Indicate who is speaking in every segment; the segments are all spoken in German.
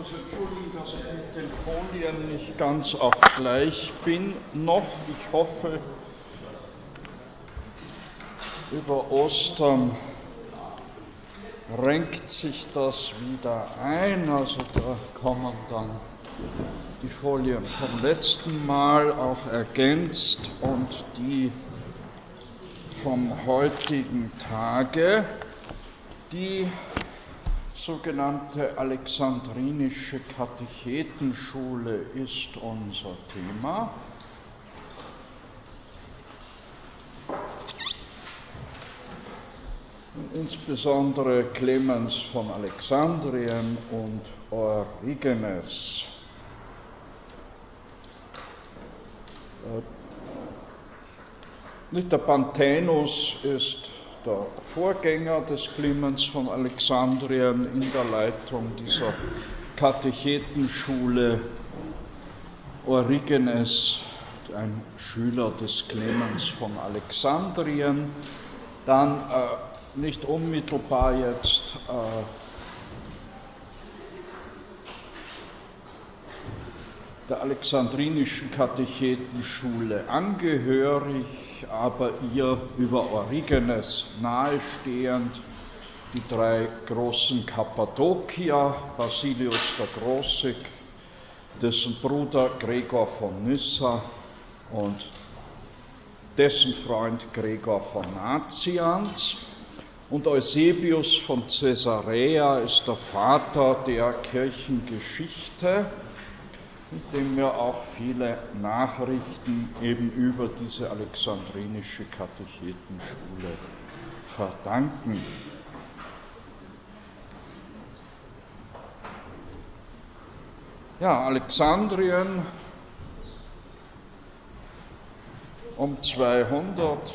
Speaker 1: muss entschuldigen, dass ich mit den Folien nicht ganz auf gleich bin. Noch, ich hoffe, über Ostern renkt sich das wieder ein. Also da kommen dann die Folien vom letzten Mal auch ergänzt und die vom heutigen Tage, die sogenannte Alexandrinische Katechetenschule ist unser Thema. insbesondere Clemens von Alexandrien und Origenes. Nicht der Panthenus ist der Vorgänger des Clemens von Alexandrien in der Leitung dieser Katechetenschule. Origenes, ein Schüler des Clemens von Alexandrien, dann äh, nicht unmittelbar jetzt äh, der Alexandrinischen Katechetenschule angehörig, aber ihr über Origenes nahestehend die drei großen Kappadokier, Basilius der Große, dessen Bruder Gregor von Nyssa und dessen Freund Gregor von Nazianz. Und Eusebius von Caesarea ist der Vater der Kirchengeschichte dem wir auch viele Nachrichten eben über diese alexandrinische Katechetenschule verdanken. Ja, Alexandrien um 200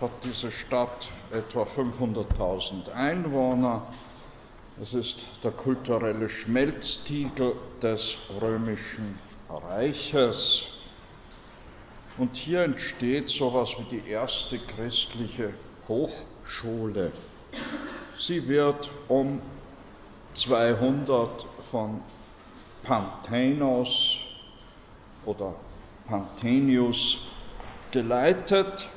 Speaker 1: hat diese Stadt etwa 500.000 Einwohner. Es ist der kulturelle Schmelztiegel des römischen Reiches. Und hier entsteht so etwas wie die erste christliche Hochschule. Sie wird um 200 von Panthenos oder Panthenius geleitet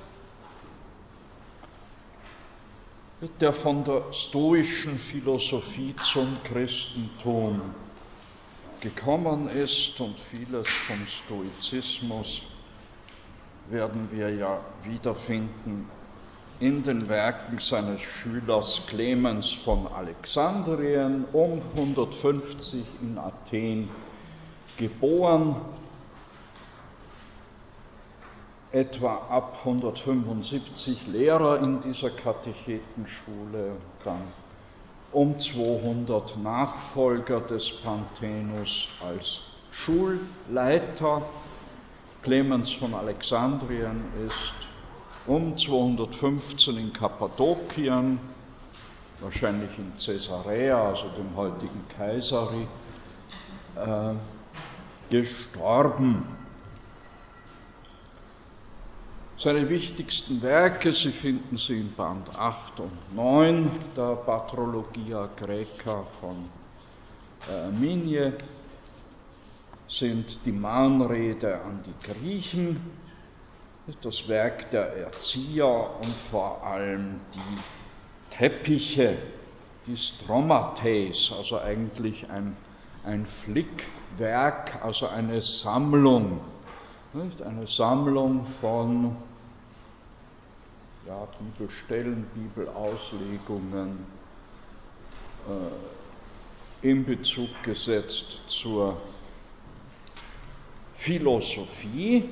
Speaker 1: der von der stoischen Philosophie zum Christentum gekommen ist und vieles vom Stoizismus werden wir ja wiederfinden in den Werken seines Schülers Clemens von Alexandrien, um 150 in Athen geboren, etwa ab 175 Lehrer in dieser Katechetenschule, dann um 200 Nachfolger des Panthenus als Schulleiter. Clemens von Alexandrien ist um 215 in Kappadokien, wahrscheinlich in Caesarea, also dem heutigen Kaiseri, äh, gestorben. Seine wichtigsten Werke, Sie finden sie in Band 8 und 9 der Patrologia Graeca von Arminie, sind die Mahnrede an die Griechen, das Werk der Erzieher und vor allem die Teppiche, die Stromates, also eigentlich ein, ein Flickwerk, also eine Sammlung, nicht? eine Sammlung von ja, Bibelstellen, Bibelauslegungen äh, in Bezug gesetzt zur Philosophie.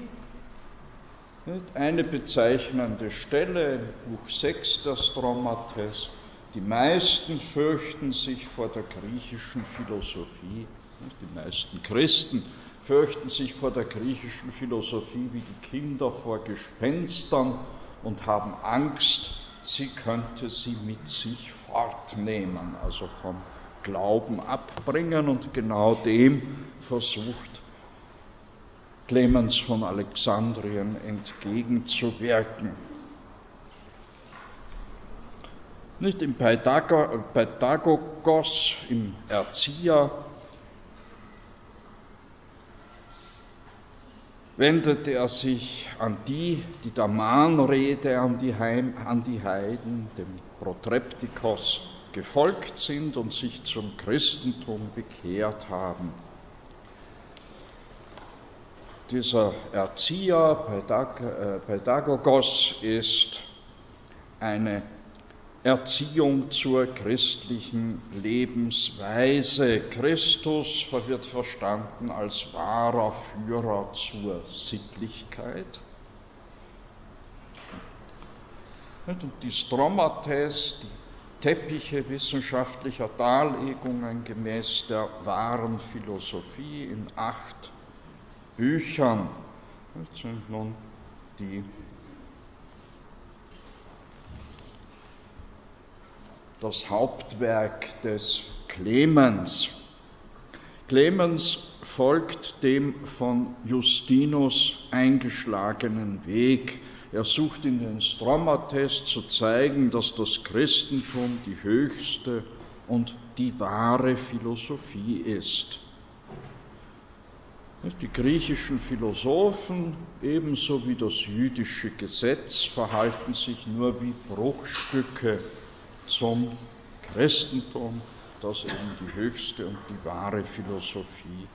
Speaker 1: Eine bezeichnende Stelle, Buch 6 der Stromates, die meisten fürchten sich vor der griechischen Philosophie, die meisten Christen fürchten sich vor der griechischen Philosophie wie die Kinder vor Gespenstern und haben Angst, sie könnte sie mit sich fortnehmen, also vom Glauben abbringen. Und genau dem versucht Clemens von Alexandrien entgegenzuwirken. Nicht im Pythagogos, im Erzieher, wendet er sich an die, die der Mahnrede an die, Heim, an die Heiden, dem Protreptikos, gefolgt sind und sich zum Christentum bekehrt haben. Dieser Erzieher, Pädagogos, ist eine Erziehung zur christlichen Lebensweise. Christus wird verstanden als wahrer Führer zur Sittlichkeit. Und die Stromates, die Teppiche wissenschaftlicher Darlegungen gemäß der wahren Philosophie in acht Büchern sind nun die das Hauptwerk des Clemens. Clemens folgt dem von Justinus eingeschlagenen Weg. Er sucht in den Stromates zu zeigen, dass das Christentum die höchste und die wahre Philosophie ist. Die griechischen Philosophen ebenso wie das jüdische Gesetz verhalten sich nur wie Bruchstücke zum Christentum, das eben die höchste und die wahre Philosophie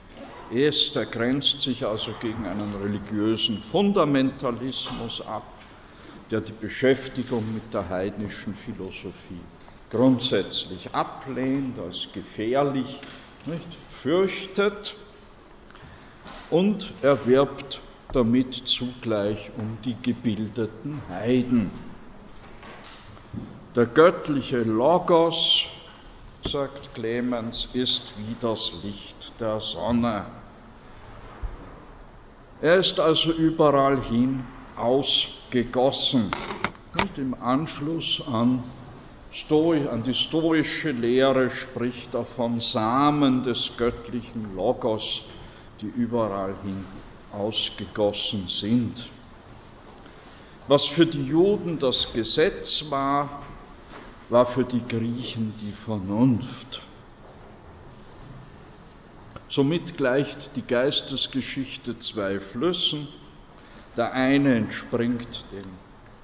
Speaker 1: ist. Er grenzt sich also gegen einen religiösen Fundamentalismus ab, der die Beschäftigung mit der heidnischen Philosophie grundsätzlich ablehnt, als gefährlich nicht, fürchtet und er wirbt damit zugleich um die gebildeten Heiden. Der göttliche Logos, sagt Clemens, ist wie das Licht der Sonne. Er ist also überall hin ausgegossen. Und im Anschluss an, Stoi, an die stoische Lehre spricht er vom Samen des göttlichen Logos, die überall hin ausgegossen sind. Was für die Juden das Gesetz war, war für die Griechen die Vernunft. Somit gleicht die Geistesgeschichte zwei Flüssen. Der eine entspringt dem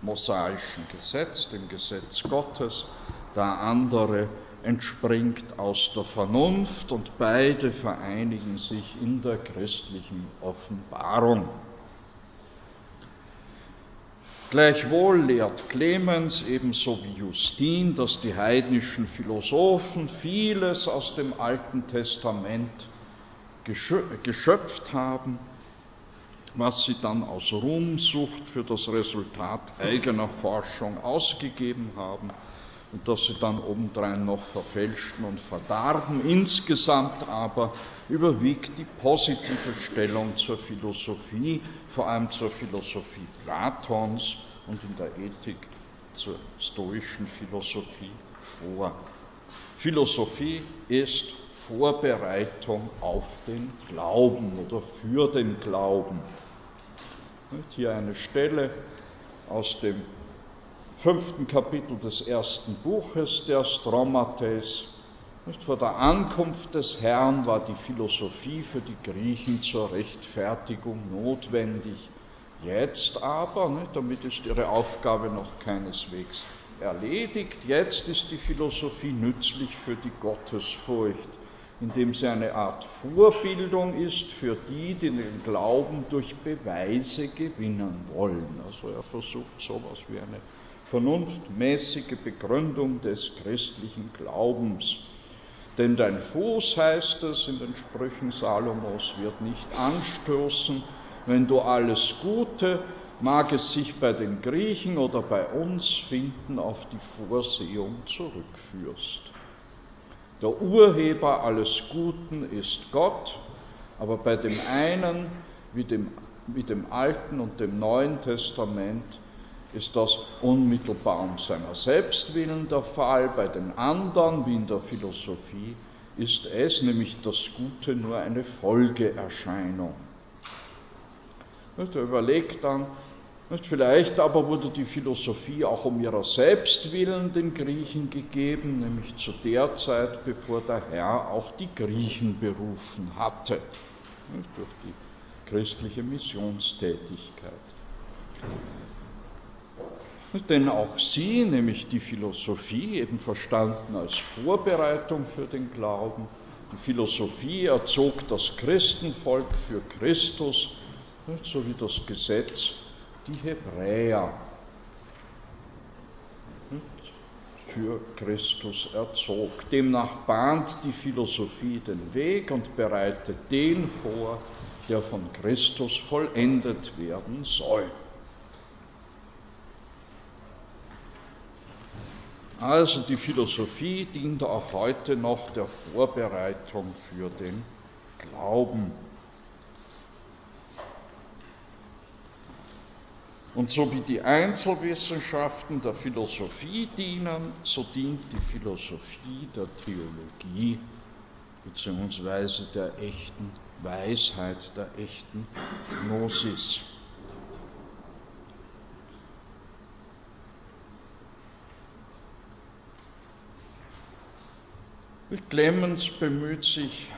Speaker 1: mosaischen Gesetz, dem Gesetz Gottes, der andere entspringt aus der Vernunft und beide vereinigen sich in der christlichen Offenbarung. Gleichwohl lehrt Clemens ebenso wie Justin, dass die heidnischen Philosophen vieles aus dem Alten Testament geschöpft haben, was sie dann aus Ruhmsucht für das Resultat eigener Forschung ausgegeben haben und dass sie dann obendrein noch verfälschten und verdarben. Insgesamt aber überwiegt die positive Stellung zur Philosophie, vor allem zur Philosophie Platons und in der Ethik zur stoischen Philosophie vor. Philosophie ist Vorbereitung auf den Glauben oder für den Glauben. Hier eine Stelle aus dem fünften Kapitel des ersten Buches der Stromates. Nicht vor der Ankunft des Herrn war die Philosophie für die Griechen zur Rechtfertigung notwendig. Jetzt aber, nicht, damit ist ihre Aufgabe noch keineswegs erledigt, jetzt ist die Philosophie nützlich für die Gottesfurcht, indem sie eine Art Vorbildung ist für die, die den Glauben durch Beweise gewinnen wollen. Also er versucht sowas wie eine vernunftmäßige Begründung des christlichen Glaubens. Denn dein Fuß, heißt es in den Sprüchen Salomos, wird nicht anstoßen, wenn du alles Gute, mag es sich bei den Griechen oder bei uns finden, auf die Vorsehung zurückführst. Der Urheber alles Guten ist Gott, aber bei dem einen, wie dem, wie dem Alten und dem Neuen Testament, ist das unmittelbar um seiner Selbstwillen der Fall. Bei den anderen, wie in der Philosophie, ist es, nämlich das Gute, nur eine Folgeerscheinung. Er überlegt dann, vielleicht aber wurde die Philosophie auch um ihrer Selbstwillen den Griechen gegeben, nämlich zu der Zeit, bevor der Herr auch die Griechen berufen hatte. Durch die christliche Missionstätigkeit. Denn auch sie, nämlich die Philosophie, eben verstanden als Vorbereitung für den Glauben, die Philosophie erzog das Christenvolk für Christus, so wie das Gesetz die Hebräer für Christus erzog. Demnach bahnt die Philosophie den Weg und bereitet den vor, der von Christus vollendet werden soll. Also die Philosophie dient auch heute noch der Vorbereitung für den Glauben. Und so wie die Einzelwissenschaften der Philosophie dienen, so dient die Philosophie der Theologie bzw. der echten Weisheit, der echten Gnosis. Clemens bemüht sich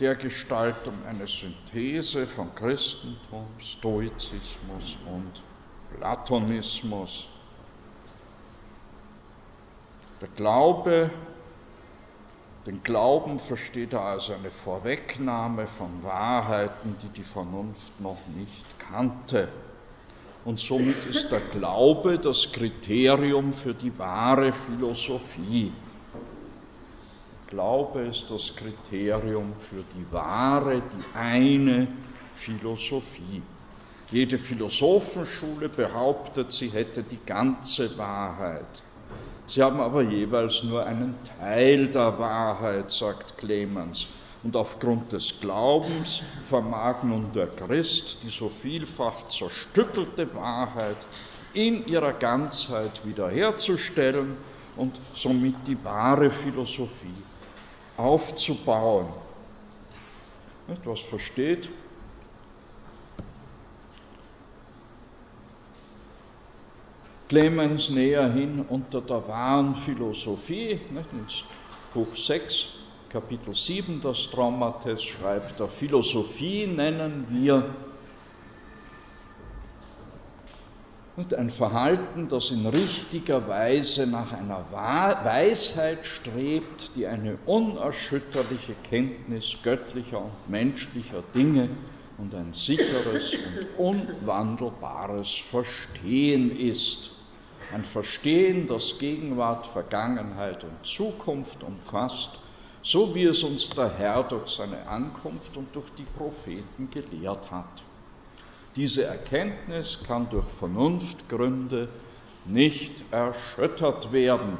Speaker 1: dergestalt um eine Synthese von Christentum, Stoizismus und Platonismus. Der Glaube, den Glauben versteht er als eine Vorwegnahme von Wahrheiten, die die Vernunft noch nicht kannte. Und somit ist der Glaube das Kriterium für die wahre Philosophie. Glaube ist das Kriterium für die wahre, die eine Philosophie. Jede Philosophenschule behauptet, sie hätte die ganze Wahrheit. Sie haben aber jeweils nur einen Teil der Wahrheit, sagt Clemens. Und aufgrund des Glaubens vermag nun der Christ die so vielfach zerstückelte Wahrheit in ihrer Ganzheit wiederherzustellen und somit die wahre Philosophie aufzubauen. Was versteht? Clemens näher hin unter der wahren Philosophie. In Buch 6, Kapitel 7 des Traumates schreibt er, Philosophie nennen wir und ein Verhalten, das in richtiger Weise nach einer Weisheit strebt, die eine unerschütterliche Kenntnis göttlicher und menschlicher Dinge und ein sicheres und unwandelbares Verstehen ist. Ein Verstehen, das Gegenwart, Vergangenheit und Zukunft umfasst, so wie es uns der Herr durch seine Ankunft und durch die Propheten gelehrt hat. Diese Erkenntnis kann durch Vernunftgründe nicht erschüttert werden,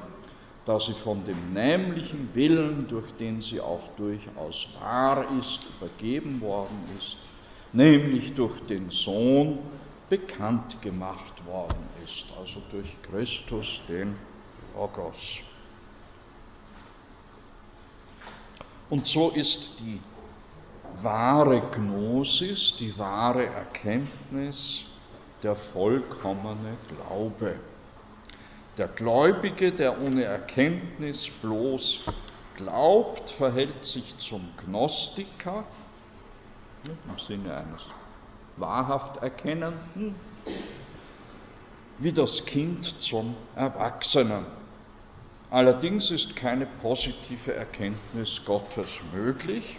Speaker 1: da sie von dem nämlichen Willen, durch den sie auch durchaus wahr ist, übergeben worden ist, nämlich durch den Sohn bekannt gemacht worden ist, also durch Christus, den Logos. Und so ist die wahre Gnosis, die wahre Erkenntnis, der vollkommene Glaube. Der Gläubige, der ohne Erkenntnis bloß glaubt, verhält sich zum Gnostiker im Sinne eines wahrhaft Erkennenden, wie das Kind zum Erwachsenen. Allerdings ist keine positive Erkenntnis Gottes möglich,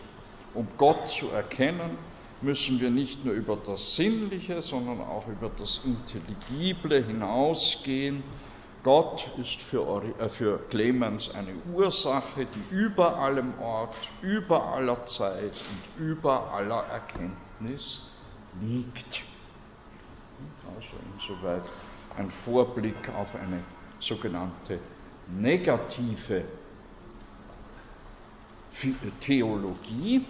Speaker 1: um Gott zu erkennen, müssen wir nicht nur über das Sinnliche, sondern auch über das Intelligible hinausgehen. Gott ist für, äh, für Clemens eine Ursache, die über allem Ort, über aller Zeit und über aller Erkenntnis liegt. Also insoweit ein Vorblick auf eine sogenannte negative Theologie,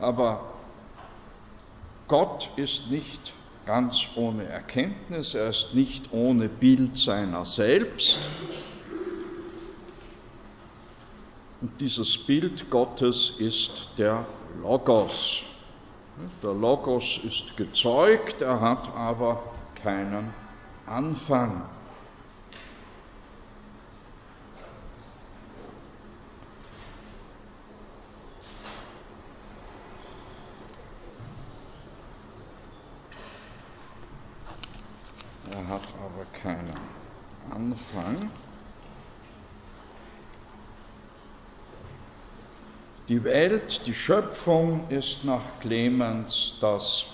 Speaker 1: Aber Gott ist nicht ganz ohne Erkenntnis, er ist nicht ohne Bild seiner selbst. Und dieses Bild Gottes ist der Logos. Der Logos ist gezeugt, er hat aber keinen hat aber keinen Anfang. Die Welt, die Schöpfung ist nach Clemens das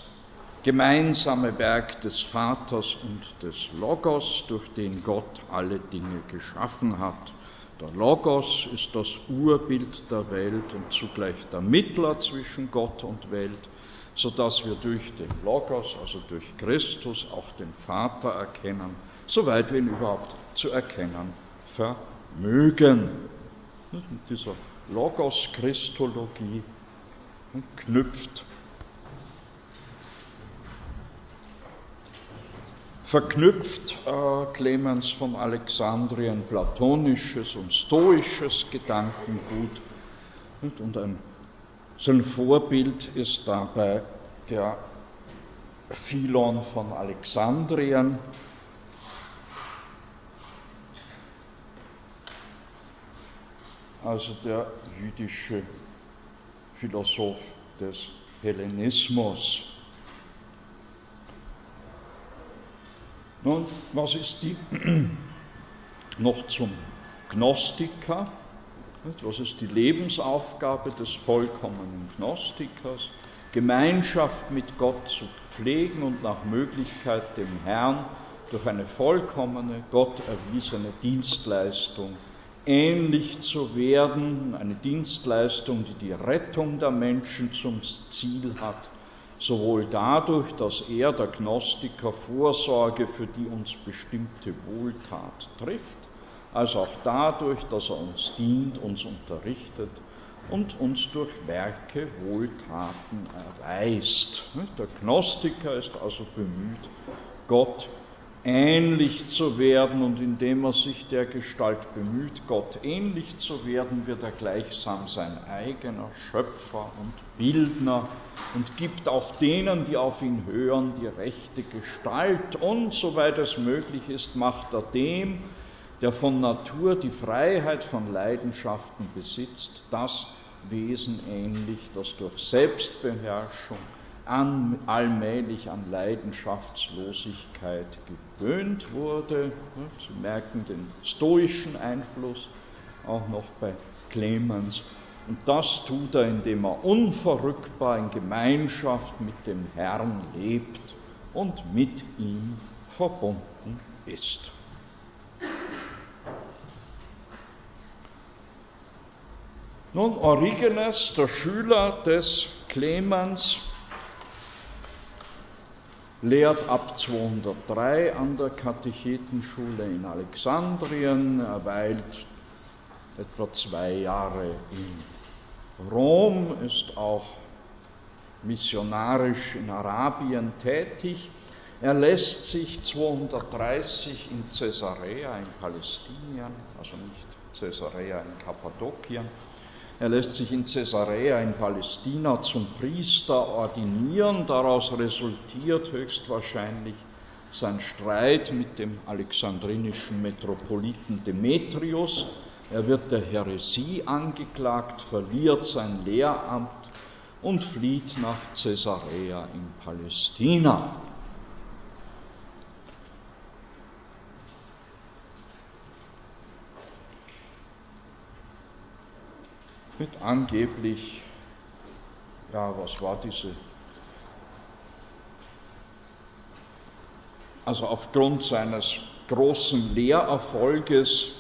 Speaker 1: gemeinsame Werk des Vaters und des Logos, durch den Gott alle Dinge geschaffen hat. Der Logos ist das Urbild der Welt und zugleich der Mittler zwischen Gott und Welt, sodass wir durch den Logos, also durch Christus, auch den Vater erkennen, soweit wir ihn überhaupt zu erkennen vermögen. Und dieser Logos-Christologie knüpft, verknüpft äh, Clemens von Alexandrien platonisches und stoisches Gedankengut. Und ein, sein Vorbild ist dabei der Philon von Alexandrien, also der jüdische Philosoph des Hellenismus. Nun, was ist die noch zum Gnostiker? Was ist die Lebensaufgabe des vollkommenen Gnostikers? Gemeinschaft mit Gott zu pflegen und nach Möglichkeit dem Herrn durch eine vollkommene, Gott erwiesene Dienstleistung ähnlich zu werden, eine Dienstleistung, die die Rettung der Menschen zum Ziel hat, sowohl dadurch, dass er, der Gnostiker, Vorsorge für die uns bestimmte Wohltat trifft, als auch dadurch, dass er uns dient, uns unterrichtet und uns durch Werke Wohltaten erweist. Der Gnostiker ist also bemüht, Gott ähnlich zu werden und indem er sich der Gestalt bemüht, Gott ähnlich zu werden, wird er gleichsam sein eigener Schöpfer und Bildner und gibt auch denen, die auf ihn hören, die rechte Gestalt und soweit es möglich ist, macht er dem, der von Natur die Freiheit von Leidenschaften besitzt, das Wesen ähnlich, das durch Selbstbeherrschung an, allmählich an Leidenschaftslosigkeit gewöhnt wurde. Sie merken den stoischen Einfluss auch noch bei Clemens. Und das tut er, indem er unverrückbar in Gemeinschaft mit dem Herrn lebt und mit ihm verbunden ist. Nun, Origenes, der Schüler des Clemens, lehrt ab 203 an der Katechetenschule in Alexandrien, er weilt etwa zwei Jahre in Rom, ist auch missionarisch in Arabien tätig. Er lässt sich 230 in Caesarea in Palästinien, also nicht Caesarea in Kappadokien, er lässt sich in Caesarea in Palästina zum Priester ordinieren. Daraus resultiert höchstwahrscheinlich sein Streit mit dem alexandrinischen Metropoliten Demetrius. Er wird der Häresie angeklagt, verliert sein Lehramt und flieht nach Caesarea in Palästina. Mit angeblich, ja, was war diese, also aufgrund seines großen Lehrerfolges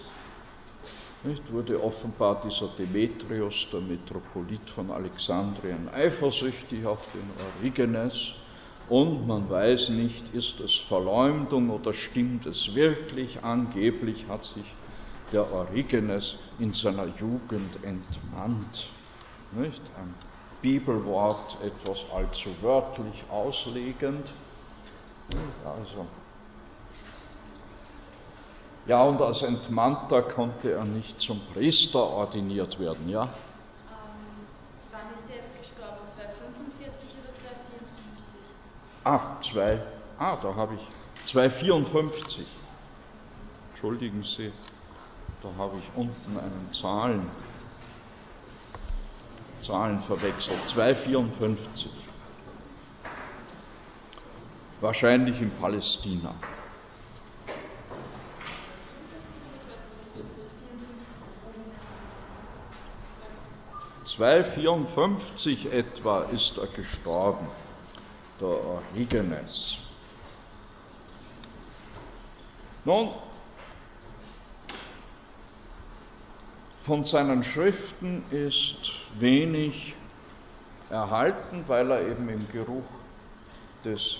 Speaker 1: nicht, wurde offenbar dieser Demetrius, der Metropolit von Alexandrien, eifersüchtig auf den Origenes und man weiß nicht, ist es Verleumdung oder stimmt es wirklich. Angeblich hat sich der Origenes in seiner Jugend entmannt. Nicht? Ein Bibelwort etwas allzu wörtlich auslegend. Also, ja, und als Entmannter konnte er nicht zum Priester ordiniert werden, ja? Ähm,
Speaker 2: wann ist er jetzt gestorben? 245 oder 254?
Speaker 1: Ah, zwei, ah, da habe ich 254. Entschuldigen Sie. Da habe ich unten einen Zahlen, Zahlen verwechselt. 254. Wahrscheinlich in Palästina. ...254 etwa ist er gestorben, der Origenes. Nun, von seinen Schriften ist wenig erhalten, weil er eben im Geruch des,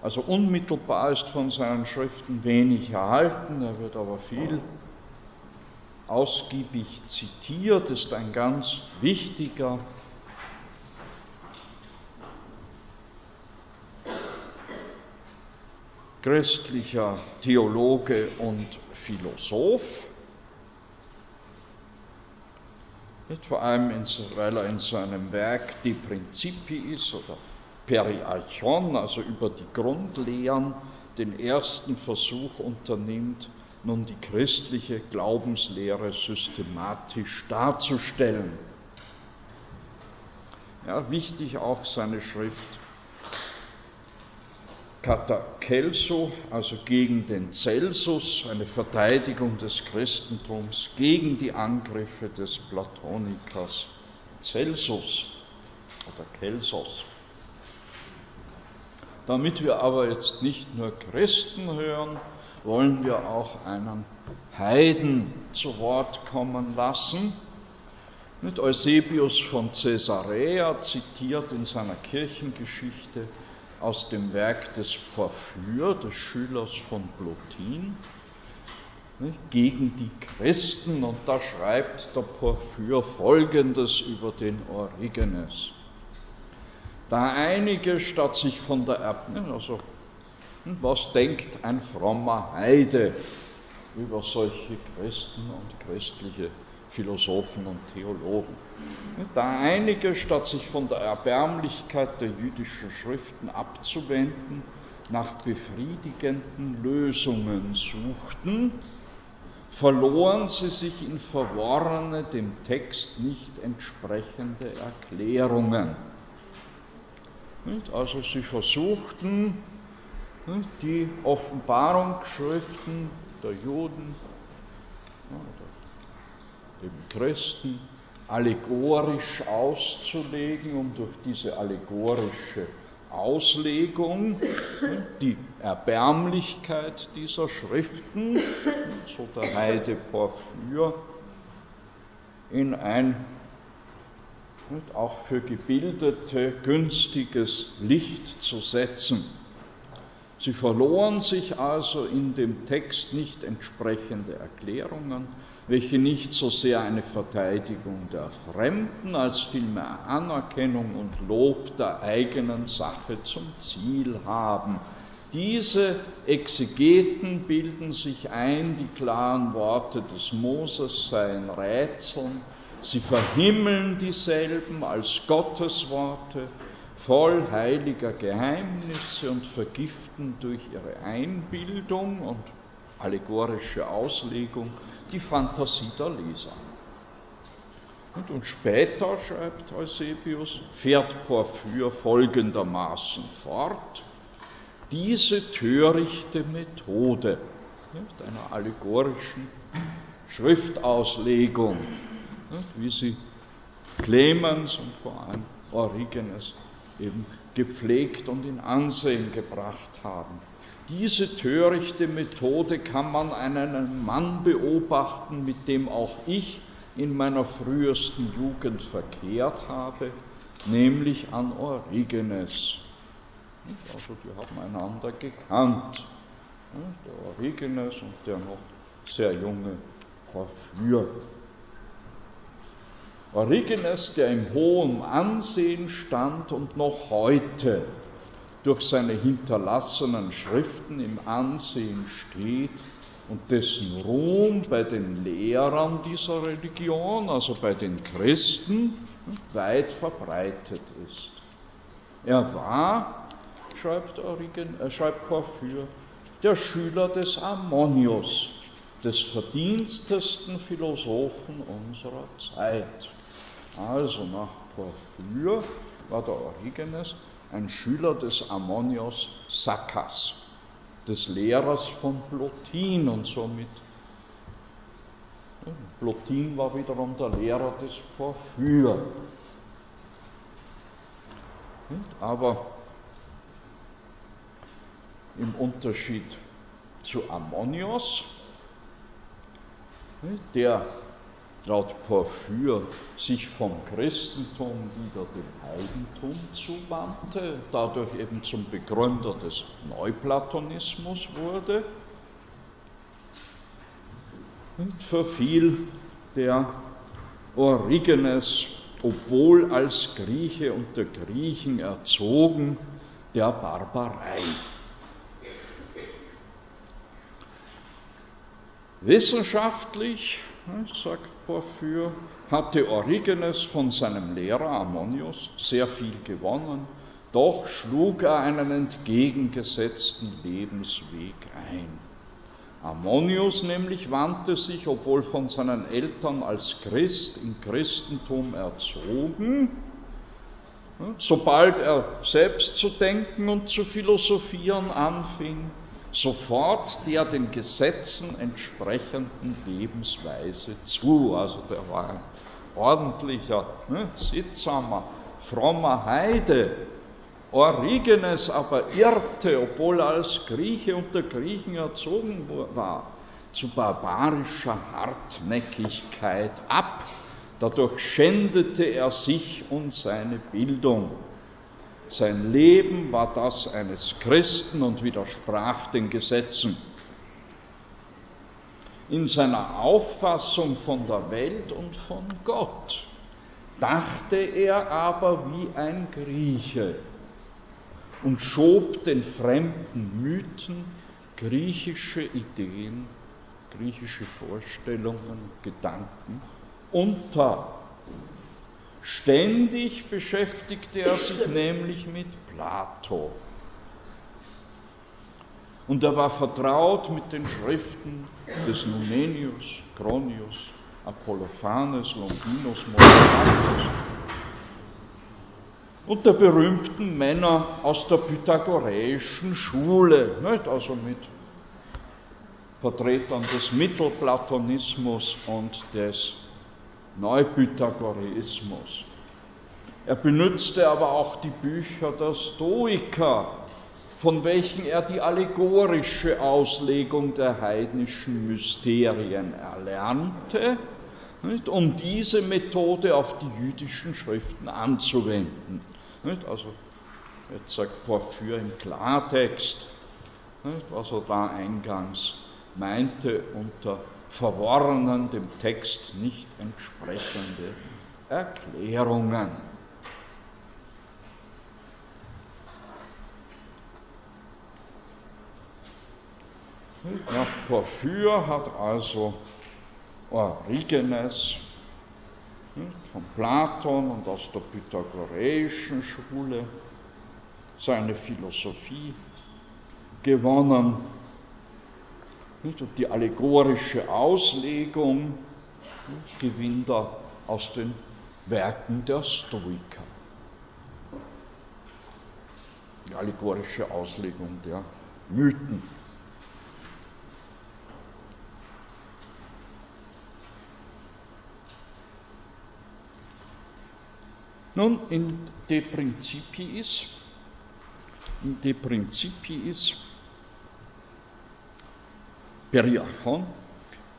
Speaker 1: also unmittelbar ist von seinen Schriften wenig erhalten, er wird aber viel ausgiebig zitiert, ist ein ganz wichtiger christlicher Theologe und Philosoph. Nicht vor allem, weil er in seinem Werk De Principiis oder Periarchon, also über die Grundlehren, den ersten Versuch unternimmt, nun die christliche Glaubenslehre systematisch darzustellen. Ja, wichtig auch seine Schrift Katakelso, also gegen den Celsus, eine Verteidigung des Christentums gegen die Angriffe des Platonikers Celsus oder Kelsos. Damit wir aber jetzt nicht nur Christen hören, wollen wir auch einen Heiden zu Wort kommen lassen. Mit Eusebius von Caesarea zitiert in seiner Kirchengeschichte aus dem Werk des Porphyr, des Schülers von Plotin, gegen die Christen. Und da schreibt der Porphyr Folgendes über den Origenes. Da einige statt sich von der Erbne, also hm, was denkt ein frommer Heide über solche Christen und christliche Philosophen und Theologen. Da einige, statt sich von der Erbärmlichkeit der jüdischen Schriften abzuwenden, nach befriedigenden Lösungen suchten, verloren sie sich in verworrene, dem Text nicht entsprechende Erklärungen. Also sie versuchten, die Offenbarungsschriften der Juden, eben Christen, allegorisch auszulegen, um durch diese allegorische Auslegung die Erbärmlichkeit dieser Schriften, so der Heide Porphyr, in ein auch für Gebildete günstiges Licht zu setzen. Sie verloren sich also in dem Text nicht entsprechende Erklärungen, welche nicht so sehr eine Verteidigung der Fremden als vielmehr Anerkennung und Lob der eigenen Sache zum Ziel haben. Diese Exegeten bilden sich ein, die klaren Worte des Moses seien Rätseln, sie verhimmeln dieselben als Gottesworte, voll heiliger Geheimnisse und vergiften durch ihre Einbildung und allegorische Auslegung die Fantasie der Leser. Und, und später, schreibt Eusebius, fährt Porphyr folgendermaßen fort, diese törichte Methode nicht, einer allegorischen Schriftauslegung, nicht, wie sie Clemens und vor allem Origenes eben gepflegt und in Ansehen gebracht haben. Diese törichte Methode kann man an einem Mann beobachten, mit dem auch ich in meiner frühesten Jugend verkehrt habe, nämlich an Origenes. Also die haben einander gekannt. Der Origenes und der noch sehr junge Porphyr. Origenes, der im hohen Ansehen stand und noch heute durch seine hinterlassenen Schriften im Ansehen steht und dessen Ruhm bei den Lehrern dieser Religion, also bei den Christen, weit verbreitet ist. Er war, schreibt, Origen, äh, schreibt Porphyr, der Schüler des Ammonius, des verdienstesten Philosophen unserer Zeit. Also nach Porphyr war der Origenes ein Schüler des Ammonios Sakkas, des Lehrers von Plotin und somit Plotin war wiederum der Lehrer des Porphyr. Aber im Unterschied zu Ammonios, der laut Porphyr sich vom Christentum wieder dem Heidentum zuwandte, dadurch eben zum Begründer des Neuplatonismus wurde, und verfiel der Origenes, obwohl als Grieche unter Griechen erzogen, der Barbarei. Wissenschaftlich, sagt Porphyr, hatte Origenes von seinem Lehrer Ammonius sehr viel gewonnen, doch schlug er einen entgegengesetzten Lebensweg ein. Ammonius nämlich wandte sich, obwohl von seinen Eltern als Christ im Christentum erzogen, sobald er selbst zu denken und zu philosophieren anfing, sofort der den Gesetzen entsprechenden Lebensweise zu. Also der war ein ordentlicher, ne, sittsamer, frommer Heide. Origenes aber irrte, obwohl er als Grieche unter Griechen erzogen war, zu barbarischer Hartnäckigkeit ab. Dadurch schändete er sich und seine Bildung. Sein Leben war das eines Christen und widersprach den Gesetzen. In seiner Auffassung von der Welt und von Gott dachte er aber wie ein Grieche und schob den fremden Mythen griechische Ideen, griechische Vorstellungen, Gedanken unter. Ständig beschäftigte er sich nämlich mit Plato. Und er war vertraut mit den Schriften des Numenius, Cronius, Apollophanes, Longinus, Moderatus und der berühmten Männer aus der pythagoreischen Schule, nicht? also mit Vertretern des Mittelplatonismus und des Neupythagoreismus. Er benutzte aber auch die Bücher der Stoiker, von welchen er die allegorische Auslegung der heidnischen Mysterien erlernte, nicht, um diese Methode auf die jüdischen Schriften anzuwenden. Nicht, also jetzt sagt Porphyr im Klartext, nicht, was er da eingangs meinte unter verworrenen, dem Text nicht entsprechende Erklärungen. Nach Porphyr hat also Origenes von Platon und aus der pythagoreischen Schule seine Philosophie gewonnen nicht? Und die allegorische Auslegung gewinnt er aus den Werken der Stoiker. Die allegorische Auslegung der Mythen. Nun, in De Principiis, in De Principiis Periachon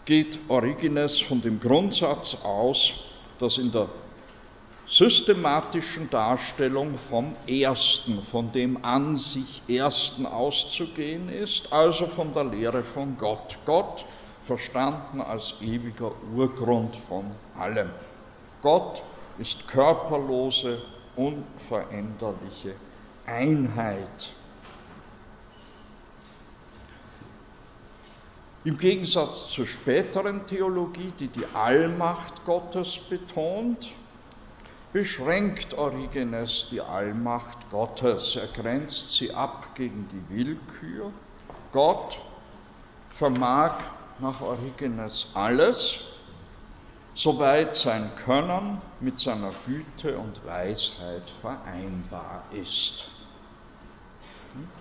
Speaker 1: geht Origenes von dem Grundsatz aus, dass in der systematischen Darstellung vom Ersten, von dem an sich Ersten auszugehen ist, also von der Lehre von Gott. Gott verstanden als ewiger Urgrund von allem. Gott ist körperlose, unveränderliche Einheit. Im Gegensatz zur späteren Theologie, die die Allmacht Gottes betont, beschränkt Origenes die Allmacht Gottes. Er grenzt sie ab gegen die Willkür. Gott vermag nach Origenes alles, soweit sein Können mit seiner Güte und Weisheit vereinbar ist.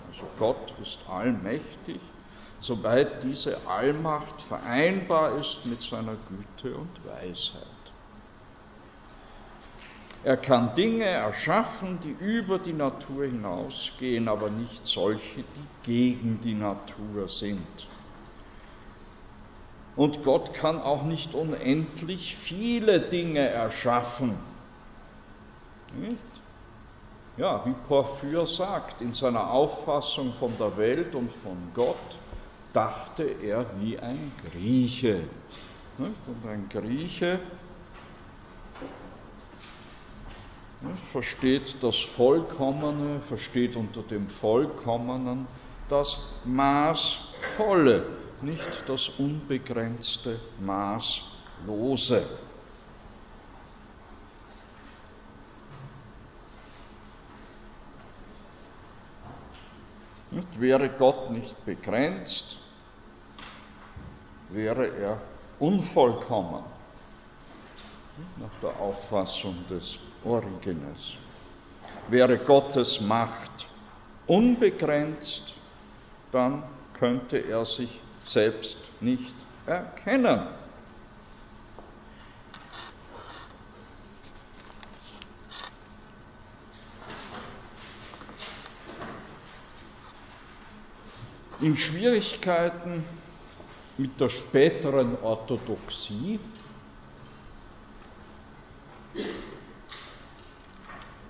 Speaker 1: Also Gott ist allmächtig, soweit diese Allmacht vereinbar ist mit seiner Güte und Weisheit. Er kann Dinge erschaffen, die über die Natur hinausgehen, aber nicht solche, die gegen die Natur sind. Und Gott kann auch nicht unendlich viele Dinge erschaffen. Nicht? Ja, wie Porphyr sagt, in seiner Auffassung von der Welt und von Gott dachte er wie ein Grieche. Und ein Grieche versteht das Vollkommene, versteht unter dem Vollkommenen das Maßvolle, nicht das unbegrenzte Maßlose. Wäre Gott nicht begrenzt, wäre er unvollkommen nach der Auffassung des Origenes. Wäre Gottes Macht unbegrenzt, dann könnte er sich selbst nicht erkennen. In Schwierigkeiten mit der späteren Orthodoxie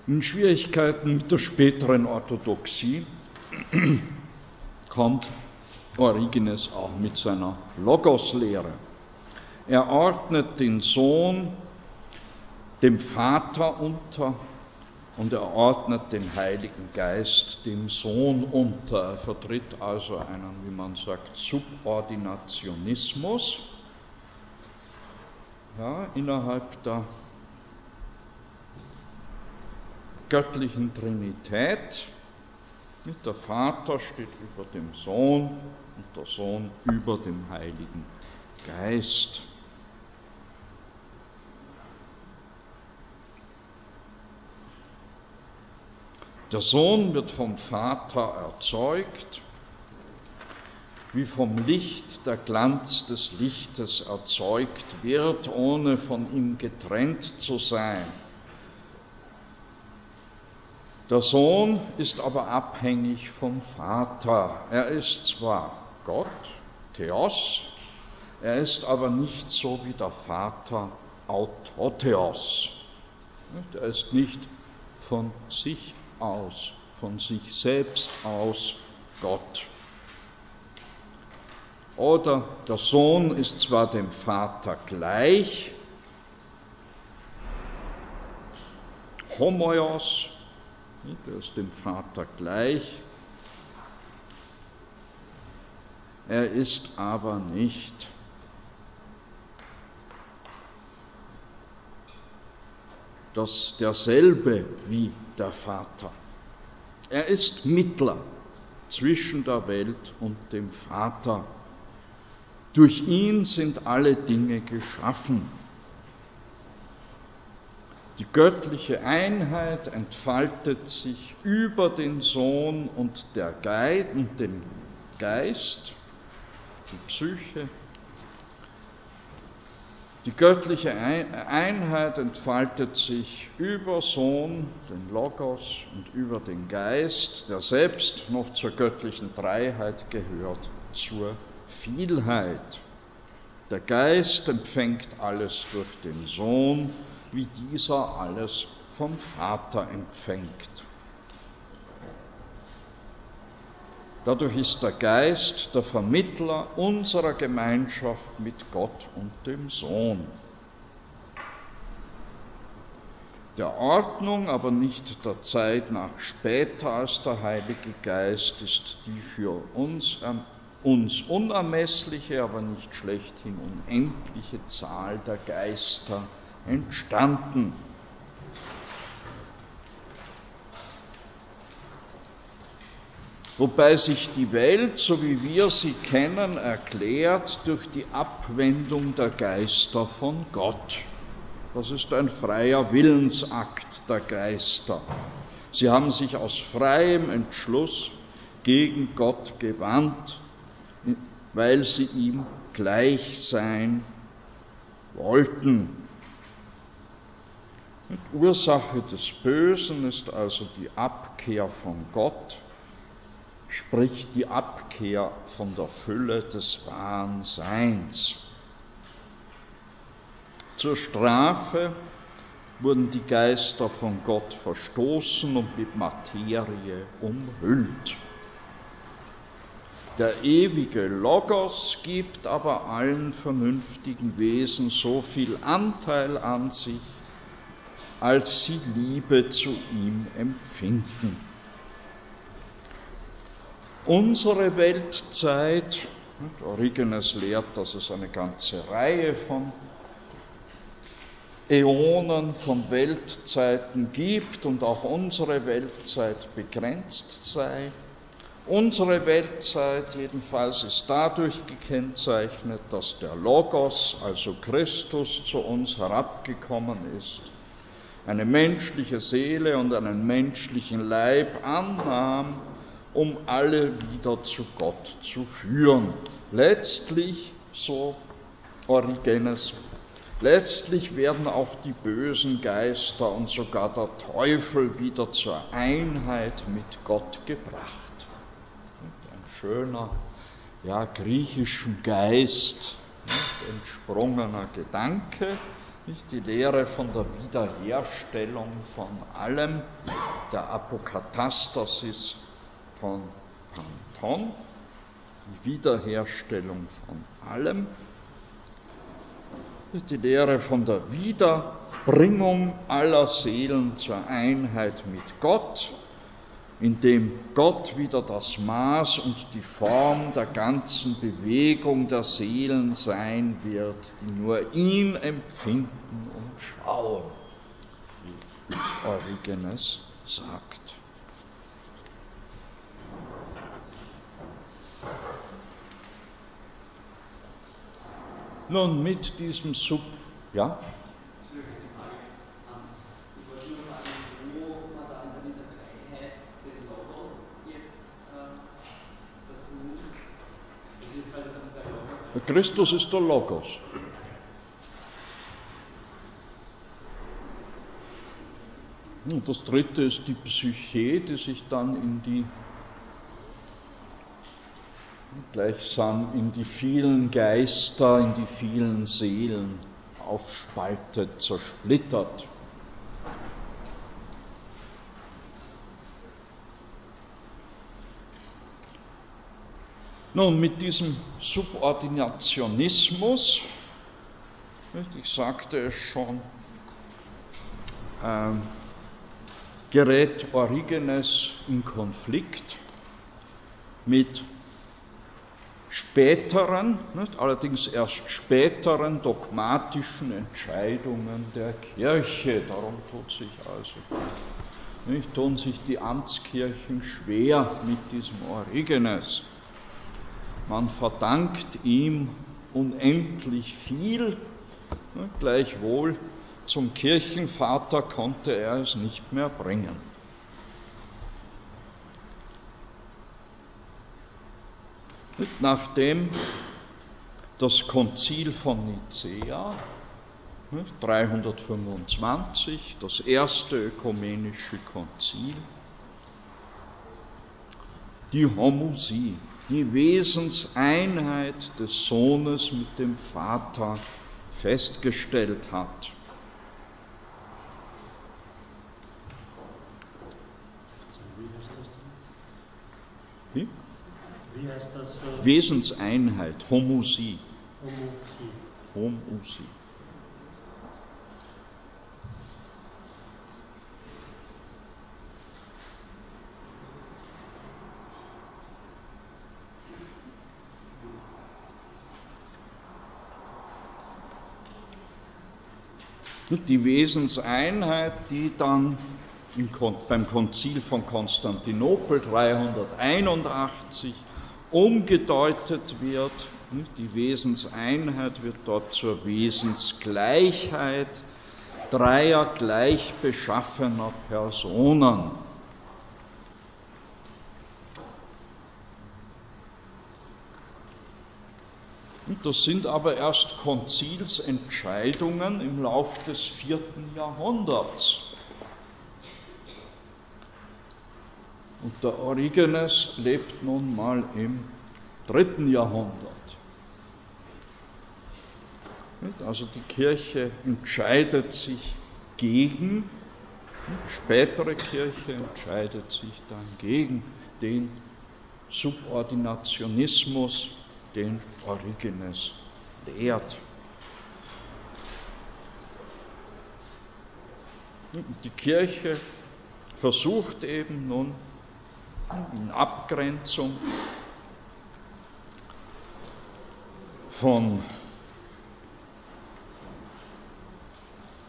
Speaker 1: In Schwierigkeiten mit der späteren Orthodoxie kommt Origenes auch mit seiner Logoslehre. Er ordnet den Sohn dem Vater unter und er ordnet den Heiligen Geist dem Sohn unter. Er vertritt also einen, wie man sagt, Subordinationismus ja, innerhalb der göttlichen Trinität. Der Vater steht über dem Sohn und der Sohn über dem Heiligen Geist. Der Sohn wird vom Vater erzeugt, wie vom Licht der Glanz des Lichtes erzeugt wird, ohne von ihm getrennt zu sein. Der Sohn ist aber abhängig vom Vater. Er ist zwar Gott, Theos, er ist aber nicht so wie der Vater Autotheos. Er ist nicht von sich aus, von sich selbst aus Gott. Oder der Sohn ist zwar dem Vater gleich, Homoios, er ist dem Vater gleich. Er ist aber nicht das derselbe wie der Vater. Er ist Mittler zwischen der Welt und dem Vater. Durch ihn sind alle Dinge geschaffen. Die göttliche Einheit entfaltet sich über den Sohn und, der Geist, und den Geist, die Psyche. Die göttliche Einheit entfaltet sich über Sohn, den Logos und über den Geist, der selbst noch zur göttlichen Dreiheit gehört, zur Vielheit. Der Geist empfängt alles durch den Sohn wie dieser alles vom Vater empfängt. Dadurch ist der Geist der Vermittler unserer Gemeinschaft mit Gott und dem Sohn. Der Ordnung, aber nicht der Zeit nach später als der Heilige Geist ist die für uns, uns unermessliche, aber nicht schlechthin unendliche Zahl der Geister entstanden. Wobei sich die Welt, so wie wir sie kennen, erklärt durch die Abwendung der Geister von Gott. Das ist ein freier Willensakt der Geister. Sie haben sich aus freiem Entschluss gegen Gott gewandt weil sie ihm gleich sein wollten. Und Ursache des Bösen ist also die Abkehr von Gott, sprich die Abkehr von der Fülle des wahren Seins. Zur Strafe wurden die Geister von Gott verstoßen und mit Materie umhüllt. Der ewige Logos gibt aber allen vernünftigen Wesen so viel Anteil an sich, als sie Liebe zu ihm empfinden. Unsere Weltzeit, Origenes lehrt, dass es eine ganze Reihe von Äonen von Weltzeiten gibt und auch unsere Weltzeit begrenzt sei. Unsere Weltzeit jedenfalls ist dadurch gekennzeichnet, dass der Logos, also Christus, zu uns herabgekommen ist, eine menschliche Seele und einen menschlichen Leib annahm, um alle wieder zu Gott zu führen. Letztlich, so Origenes Letztlich werden auch die bösen Geister und sogar der Teufel wieder zur Einheit mit Gott gebracht. Und ein schöner, ja, griechischem Geist nicht, entsprungener Gedanke, nicht die Lehre von der Wiederherstellung von allem, der Apokatastasis von Panton, die Wiederherstellung von allem ist die Lehre von der Wiederbringung aller Seelen zur Einheit mit Gott, indem Gott wieder das Maß und die Form der ganzen Bewegung der Seelen sein wird, die nur ihn empfinden und schauen, wie Origenes sagt. Nun, mit diesem Sub. Ja? Christus ist der Logos. Und das dritte ist die Psyche, die sich dann in die gleichsam in die vielen Geister, in die vielen Seelen aufspaltet, zersplittert. Nun, mit diesem Subordinationismus, ich sagte es schon, äh, gerät Origenes in Konflikt mit späteren, nicht, allerdings erst späteren dogmatischen Entscheidungen der Kirche. Darum tut sich also, nicht, tun sich die Amtskirchen schwer mit diesem Origenes. Man verdankt ihm unendlich viel, gleichwohl zum Kirchenvater konnte er es nicht mehr bringen. Nachdem das Konzil von Nicea 325, das erste ökumenische Konzil, die Homusie, die Wesenseinheit des Sohnes mit dem Vater festgestellt hat. Wie? Heißt das? Äh Wesenseinheit, Homusie. Homusie. Homusie. Die Wesenseinheit, die dann beim Konzil von Konstantinopel 381 umgedeutet wird. Die Wesenseinheit wird dort zur Wesensgleichheit dreier gleich beschaffener Personen. Das sind aber erst Konzilsentscheidungen im Lauf des vierten Jahrhunderts. Und der Origenes lebt nun mal im dritten Jahrhundert. Also die Kirche entscheidet sich gegen, die spätere Kirche entscheidet sich dann gegen den Subordinationismus, den Origenes lehrt. Die Kirche versucht eben nun in Abgrenzung von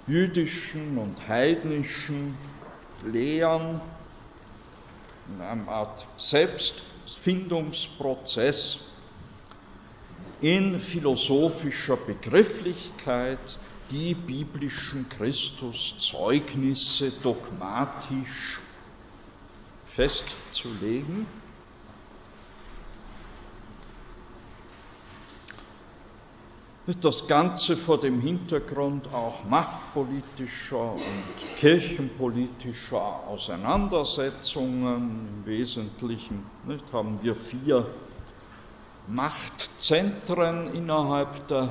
Speaker 1: jüdischen und heidnischen Lehren in einer Art Selbstfindungsprozess in philosophischer Begrifflichkeit die biblischen Christuszeugnisse dogmatisch festzulegen. Das Ganze vor dem Hintergrund auch machtpolitischer und kirchenpolitischer Auseinandersetzungen. Im Wesentlichen nicht, haben wir vier Machtzentren innerhalb der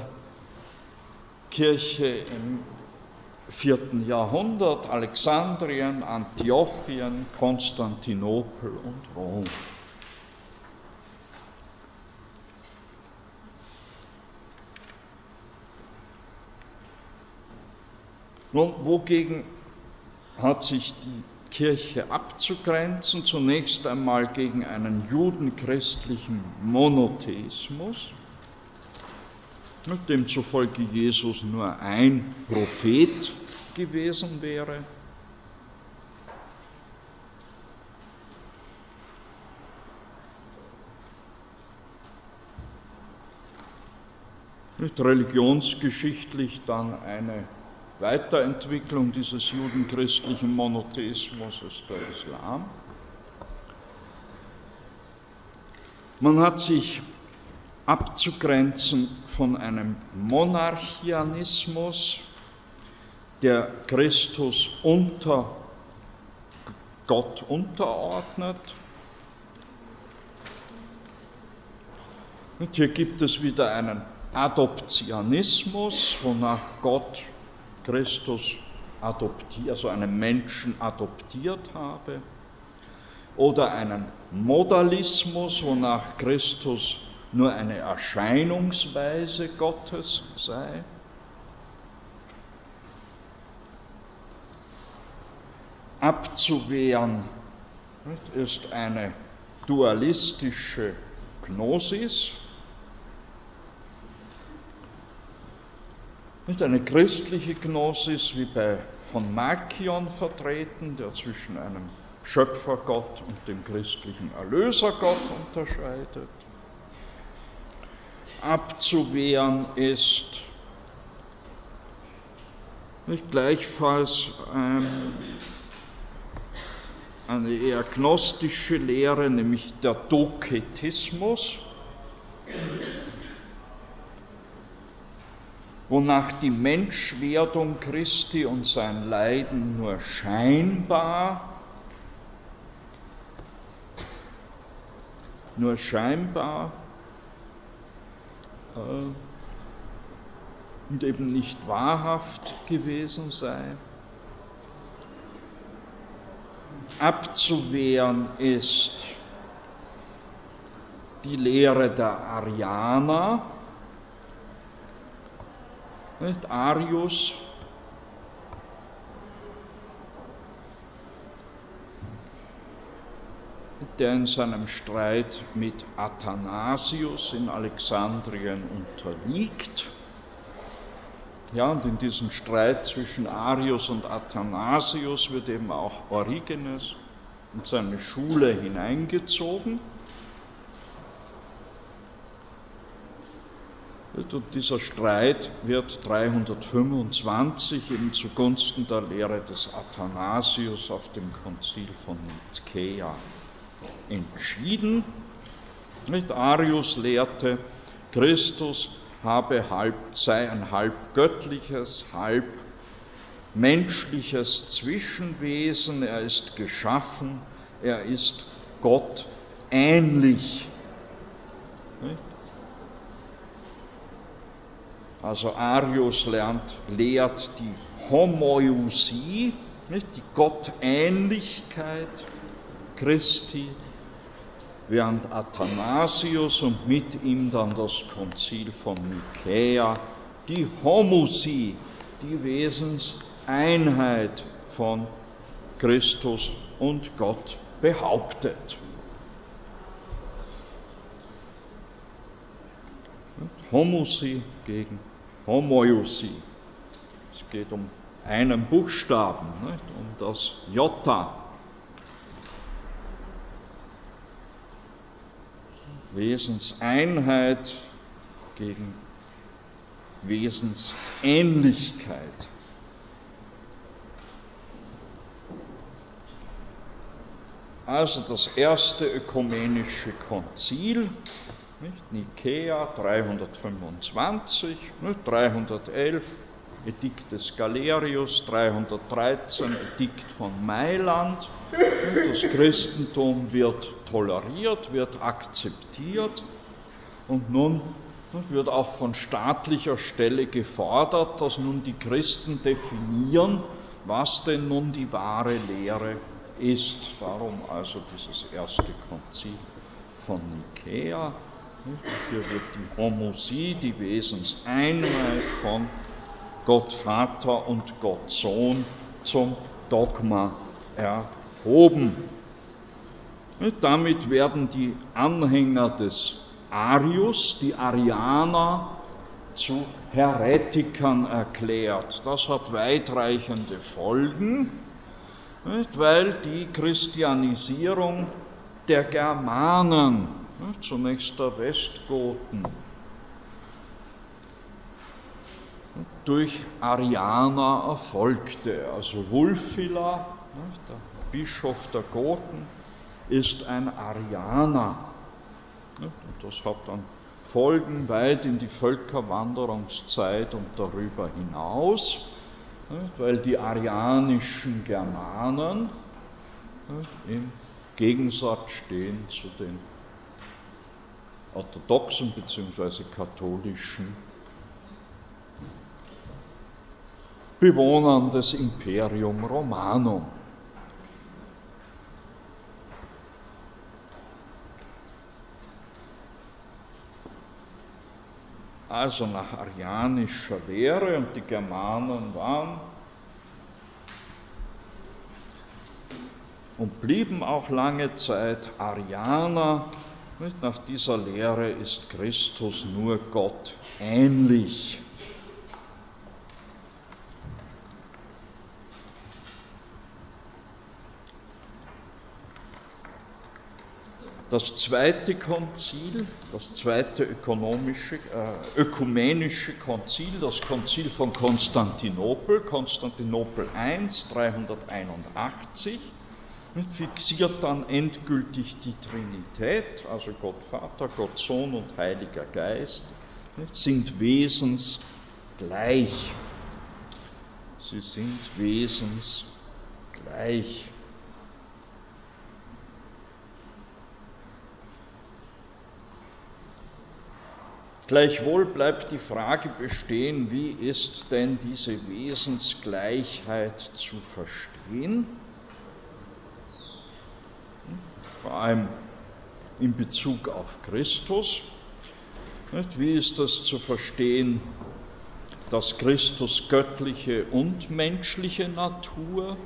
Speaker 1: Kirche im vierten Jahrhundert, Alexandrien, Antiochien, Konstantinopel und Rom. Nun, wogegen hat sich die Kirche abzugrenzen? Zunächst einmal gegen einen judenchristlichen Monotheismus demzufolge Jesus nur ein Prophet gewesen wäre. Nicht religionsgeschichtlich dann eine Weiterentwicklung dieses judenchristlichen Monotheismus ist der Islam. Man hat sich abzugrenzen von einem Monarchianismus, der Christus unter Gott unterordnet. Und hier gibt es wieder einen Adoptionismus, wonach Gott Christus adoptiert, also einen Menschen adoptiert habe, oder einen Modalismus, wonach Christus nur eine Erscheinungsweise Gottes sei. Abzuwehren ist eine dualistische Gnosis, nicht eine christliche Gnosis wie bei von Markion vertreten, der zwischen einem Schöpfergott und dem christlichen Erlösergott unterscheidet abzuwehren ist. Nicht gleichfalls ähm, eine eher gnostische Lehre, nämlich der Doketismus, wonach die Menschwerdung Christi und sein Leiden nur scheinbar, nur scheinbar und eben nicht wahrhaft gewesen sei. Abzuwehren ist die Lehre der Arianer, nicht? Arius der in seinem Streit mit Athanasius in Alexandrien unterliegt. Ja, und in diesen Streit zwischen Arius und Athanasius wird eben auch Origenes und seine Schule hineingezogen. Und dieser Streit wird 325 eben zugunsten der Lehre des Athanasius auf dem Konzil von Nikäa entschieden. Nicht? Arius lehrte, Christus habe halb, sei ein halb göttliches, halb menschliches Zwischenwesen, er ist geschaffen, er ist Gott ähnlich. Also Arius lernt, lehrt die Homoiousie, die Gottähnlichkeit Christi, während Athanasius und mit ihm dann das Konzil von Nikäa die Homusie, die Wesenseinheit von Christus und Gott behauptet. Homusie gegen Homoiousie. Es geht um einen Buchstaben, nicht? um das Jota. Wesenseinheit gegen Wesensähnlichkeit. Also das erste ökumenische Konzil, nicht? Nikea 325, nicht? 311 Edikt des Galerius, 313 Edikt von Mailand. Das Christentum wird toleriert, wird akzeptiert und nun wird auch von staatlicher Stelle gefordert, dass nun die Christen definieren, was denn nun die wahre Lehre ist. Darum also dieses erste Konzil von Nikea. Hier wird die Homosie, die Wesenseinheit von Gott Vater und Gott Sohn zum Dogma erhoben. Damit werden die Anhänger des Arius, die Arianer, zu Heretikern erklärt. Das hat weitreichende Folgen, weil die Christianisierung der Germanen, zunächst der Westgoten, durch Arianer erfolgte. Also Wulfila, der Bischof der Goten, ist ein Arianer. Und das hat dann Folgen weit in die Völkerwanderungszeit und darüber hinaus, weil die arianischen Germanen im Gegensatz stehen zu den orthodoxen bzw. katholischen Bewohnern des Imperium Romanum. Also nach arianischer Lehre und die Germanen waren und blieben auch lange Zeit Arianer. Nach dieser Lehre ist Christus nur Gott ähnlich. Das zweite Konzil, das zweite ökonomische, äh, ökumenische Konzil, das Konzil von Konstantinopel, Konstantinopel I, 381, fixiert dann endgültig die Trinität, also Gott Vater, Gott Sohn und Heiliger Geist, sind wesensgleich. Sie sind wesensgleich. Gleichwohl bleibt die Frage bestehen, wie ist denn diese Wesensgleichheit zu verstehen? Vor allem in Bezug auf Christus. Wie ist das zu verstehen, dass Christus göttliche und menschliche Natur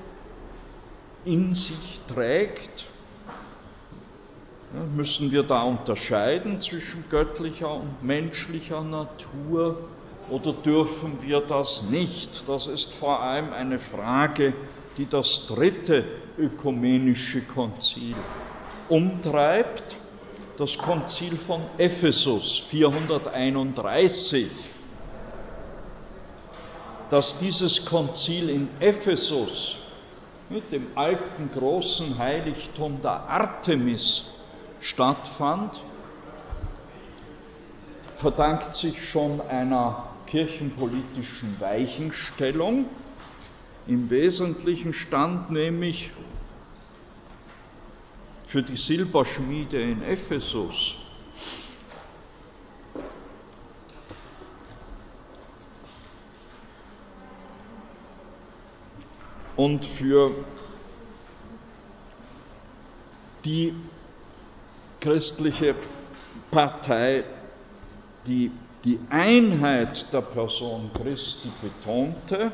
Speaker 1: in sich trägt? Müssen wir da unterscheiden zwischen göttlicher und menschlicher Natur oder dürfen wir das nicht? Das ist vor allem eine Frage, die das dritte ökumenische Konzil umtreibt, das Konzil von Ephesus 431. Dass dieses Konzil in Ephesus mit dem alten großen Heiligtum der Artemis stattfand, verdankt sich schon einer kirchenpolitischen Weichenstellung. Im Wesentlichen stand nämlich für die Silberschmiede in Ephesus und für die christliche Partei, die die Einheit der Person Christi betonte,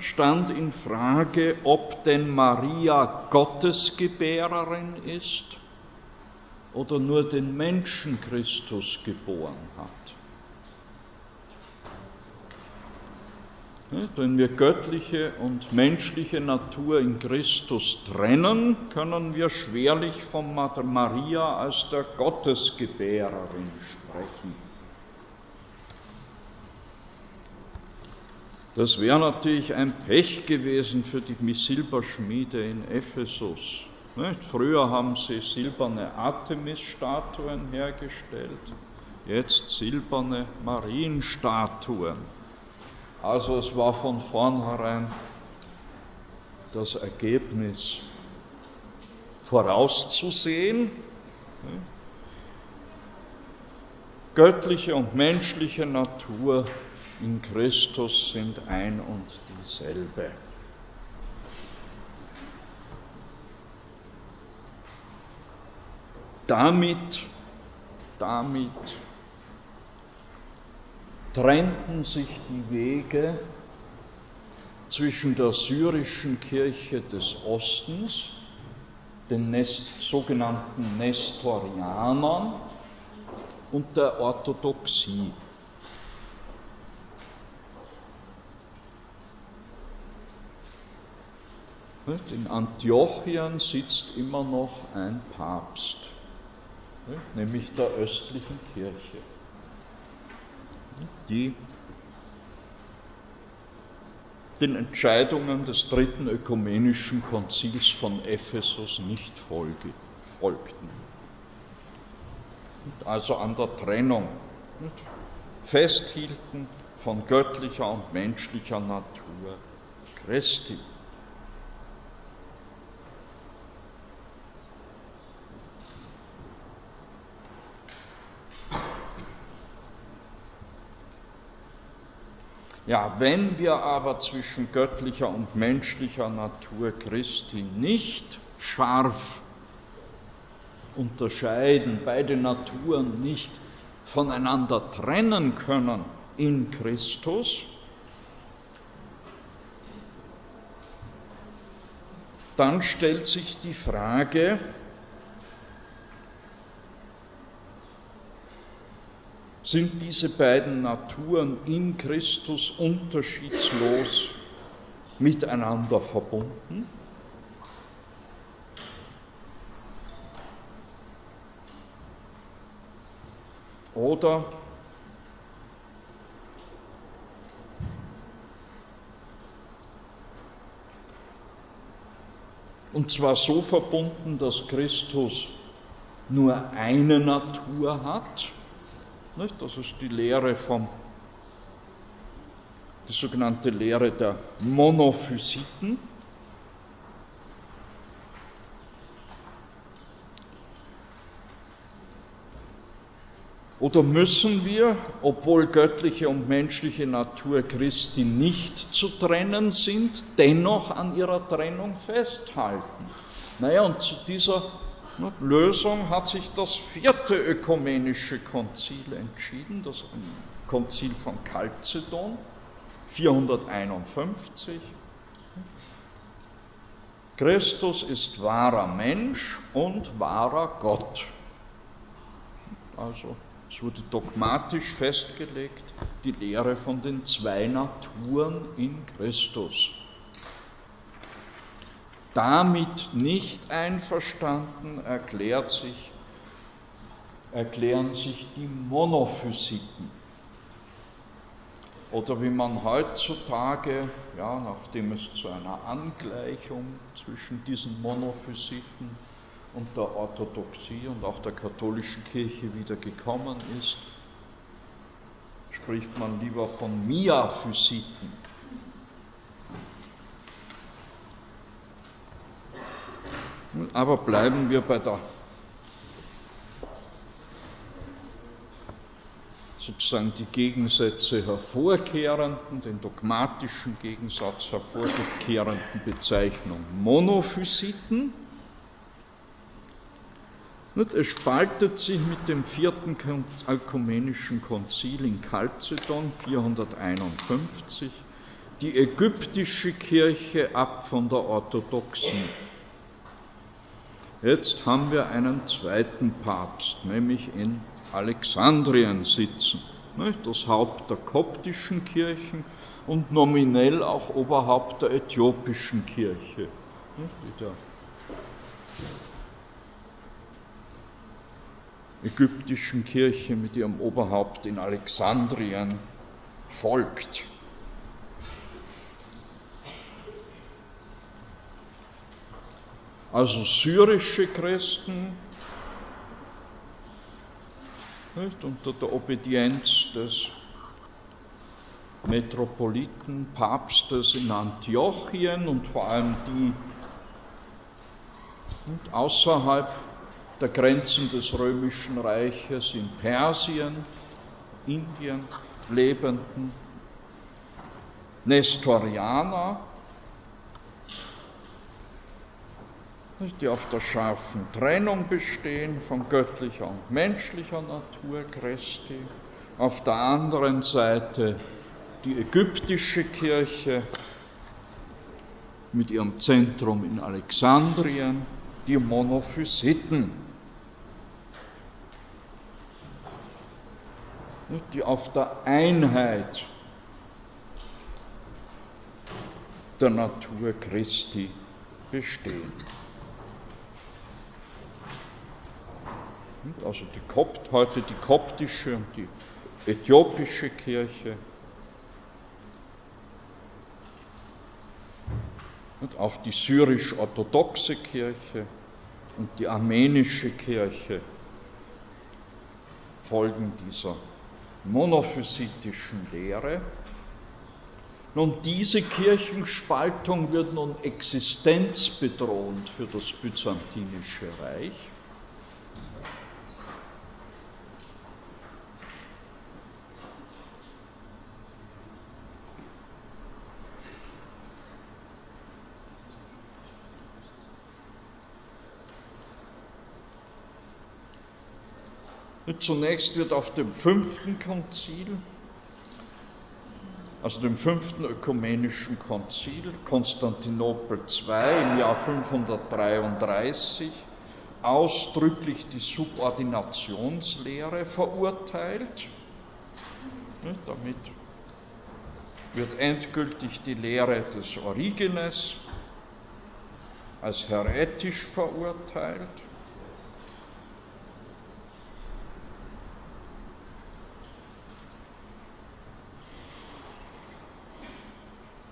Speaker 1: stand in Frage, ob denn Maria Gottesgebärerin ist oder nur den Menschen Christus geboren hat. Wenn wir göttliche und menschliche Natur in Christus trennen, können wir schwerlich von Maria als der Gottesgebärerin sprechen. Das wäre natürlich ein Pech gewesen für die Silberschmiede in Ephesus. Früher haben sie silberne Artemis-Statuen hergestellt, jetzt silberne Marienstatuen. Also es war von vornherein das Ergebnis vorauszusehen. Göttliche und menschliche Natur in Christus sind ein und dieselbe. Damit, damit trennten sich die Wege zwischen der syrischen Kirche des Ostens, den Nest, sogenannten Nestorianern, und der Orthodoxie. In Antiochien sitzt immer noch ein Papst, nämlich der östlichen Kirche, die den Entscheidungen des dritten ökumenischen Konzils von Ephesus nicht folgten. Also an der Trennung festhielten von göttlicher und menschlicher Natur Christi. Ja, wenn wir aber zwischen göttlicher und menschlicher Natur Christi nicht scharf unterscheiden, beide Naturen nicht voneinander trennen können in Christus, dann stellt sich die Frage, sind diese beiden Naturen in Christus unterschiedslos miteinander verbunden? Oder und zwar so verbunden, dass Christus nur eine Natur hat nicht? Das ist die Lehre vom, die sogenannte Lehre der Monophysiten. Oder müssen wir, obwohl göttliche und menschliche Natur Christi nicht zu trennen sind, dennoch an ihrer Trennung festhalten? Naja, und zu dieser Lösung hat sich das vierte ökumenische Konzil entschieden, das Konzil von Chalcedon, 451. Christus ist wahrer Mensch und wahrer Gott. Also es wurde dogmatisch festgelegt, die Lehre von den zwei Naturen in Christus damit nicht einverstanden erklärt sich, erklären sich die Monophysiten. Oder wie man heutzutage, ja, nachdem es zu einer Angleichung zwischen diesen Monophysiten und der Orthodoxie und auch der katholischen Kirche wieder gekommen ist, spricht man lieber von Miaphysiten. Aber bleiben wir bei der sozusagen die Gegensätze hervorkehrenden, den dogmatischen Gegensatz hervorkehrenden Bezeichnung Monophysiten. Es spaltet sich mit dem vierten ökumenischen Konzil in Chalcedon 451 die ägyptische Kirche ab von der orthodoxen. Jetzt haben wir einen zweiten Papst, nämlich in Alexandrien sitzen, nicht? das Haupt der koptischen Kirchen und nominell auch Oberhaupt der äthiopischen Kirche. Der ägyptischen Kirche mit ihrem Oberhaupt in Alexandrien folgt. Also syrische Christen nicht, unter der Obedienz des Metropoliten, Papstes in Antiochien und vor allem die und außerhalb der Grenzen des römischen Reiches in Persien, Indien lebenden Nestorianer, die auf der scharfen Trennung bestehen von göttlicher und menschlicher Natur Christi, auf der anderen Seite die ägyptische Kirche mit ihrem Zentrum in Alexandrien, die Monophysiten, die auf der Einheit der Natur Christi bestehen. Also die Kopt, heute die koptische und die äthiopische Kirche. Und auch die syrisch-orthodoxe Kirche und die armenische Kirche folgen dieser monophysitischen Lehre. Nun, diese Kirchenspaltung wird nun existenzbedrohend für das byzantinische Reich. Zunächst wird auf dem fünften Konzil, also dem fünften ökumenischen Konzil, Konstantinopel II im Jahr 533, ausdrücklich die Subordinationslehre verurteilt. Damit wird endgültig die Lehre des Origenes als heretisch verurteilt.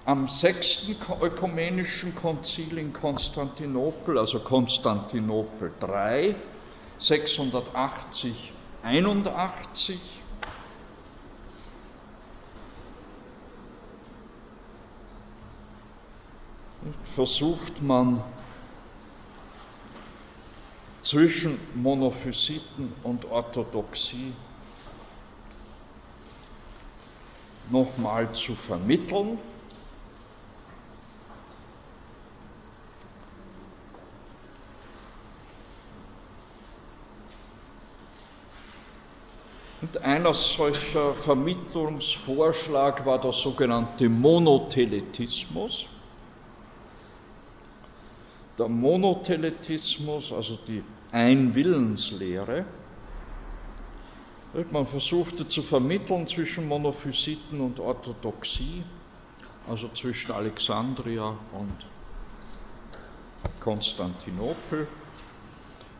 Speaker 1: Am sechsten ökumenischen Konzil in Konstantinopel, also Konstantinopel III, 680, 81, versucht man zwischen Monophysiten und Orthodoxie nochmal zu vermitteln. Und einer solcher Vermittlungsvorschlag war der sogenannte Monotheletismus. Der Monotheletismus, also die Einwillenslehre, man versuchte zu vermitteln zwischen Monophysiten und Orthodoxie, also zwischen Alexandria und Konstantinopel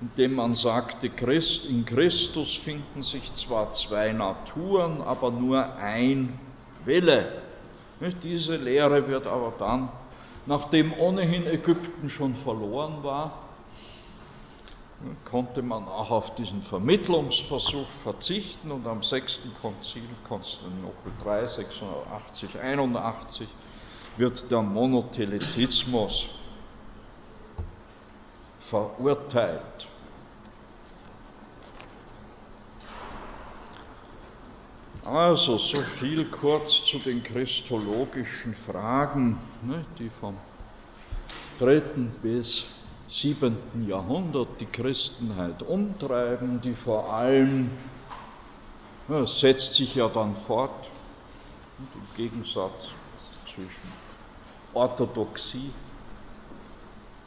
Speaker 1: indem man sagte, Christ, in Christus finden sich zwar zwei Naturen, aber nur ein Wille. Diese Lehre wird aber dann, nachdem ohnehin Ägypten schon verloren war, konnte man auch auf diesen Vermittlungsversuch verzichten und am sechsten Konzil Konstantinopel III 680 81 wird der Monotheletismus verurteilt. Also, so viel kurz zu den christologischen Fragen, ne, die vom 3. bis 7. Jahrhundert die Christenheit umtreiben, die vor allem, ja, setzt sich ja dann fort, im Gegensatz zwischen Orthodoxie,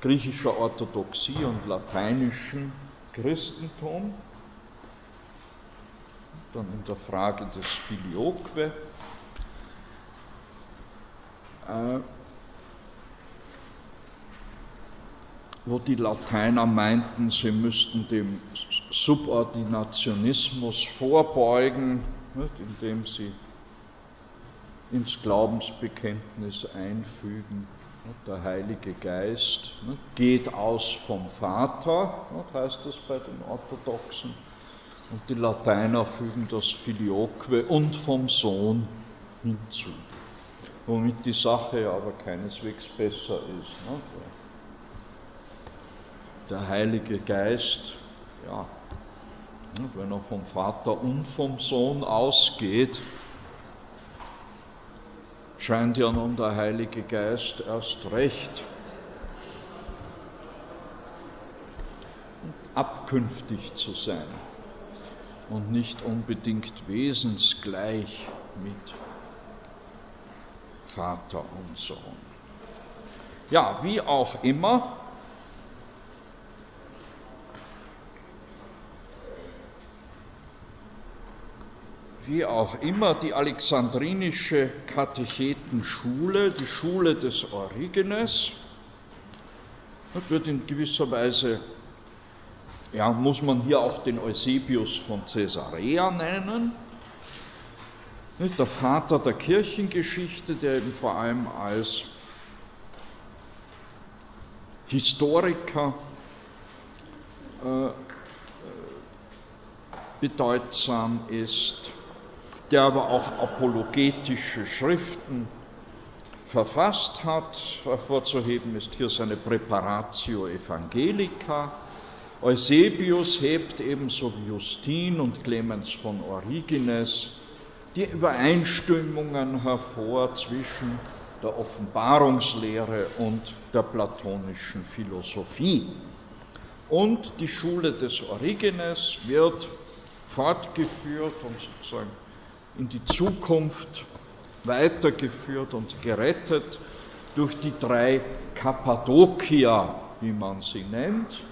Speaker 1: griechischer Orthodoxie und lateinischem Christentum, dann in der Frage des Filioque, äh, wo die Lateiner meinten, sie müssten dem Subordinationismus vorbeugen, indem sie ins Glaubensbekenntnis einfügen. Der Heilige Geist geht aus vom Vater, heißt das bei den Orthodoxen, und die Lateiner fügen das Filioque und vom Sohn hinzu, womit die Sache aber keineswegs besser ist der Heilige Geist, ja, wenn er vom Vater und vom Sohn ausgeht, scheint ja nun der Heilige Geist erst recht abkünftig zu sein und nicht unbedingt wesensgleich mit Vater und Sohn. Ja, wie auch immer, wie auch immer, die alexandrinische Katechetenschule, die Schule des Origenes, wird in gewisser Weise, ja, muss man hier auch den Eusebius von Caesarea nennen, der Vater der Kirchengeschichte, der eben vor allem als Historiker äh, bedeutsam ist der aber auch apologetische Schriften verfasst hat. Hervorzuheben ist hier seine Preparatio Evangelica. Eusebius hebt ebenso wie Justin und Clemens von Origenes die Übereinstimmungen hervor zwischen der Offenbarungslehre und der platonischen Philosophie. Und die Schule des Origenes wird fortgeführt und sozusagen in die Zukunft weitergeführt und gerettet durch die drei Kappadokier, wie man sie nennt.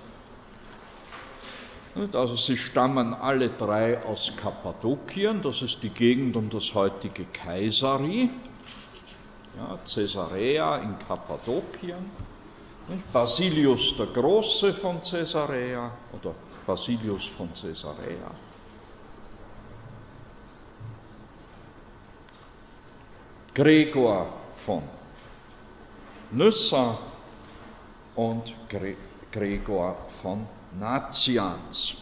Speaker 1: Also sie stammen alle drei aus Kappadokien, das ist die Gegend um das heutige Kaisari, ja, Caesarea in Kappadokien, Basilius der Große von Caesarea oder Basilius von Caesarea Gregor von Nyssa und Gregor von Nazians.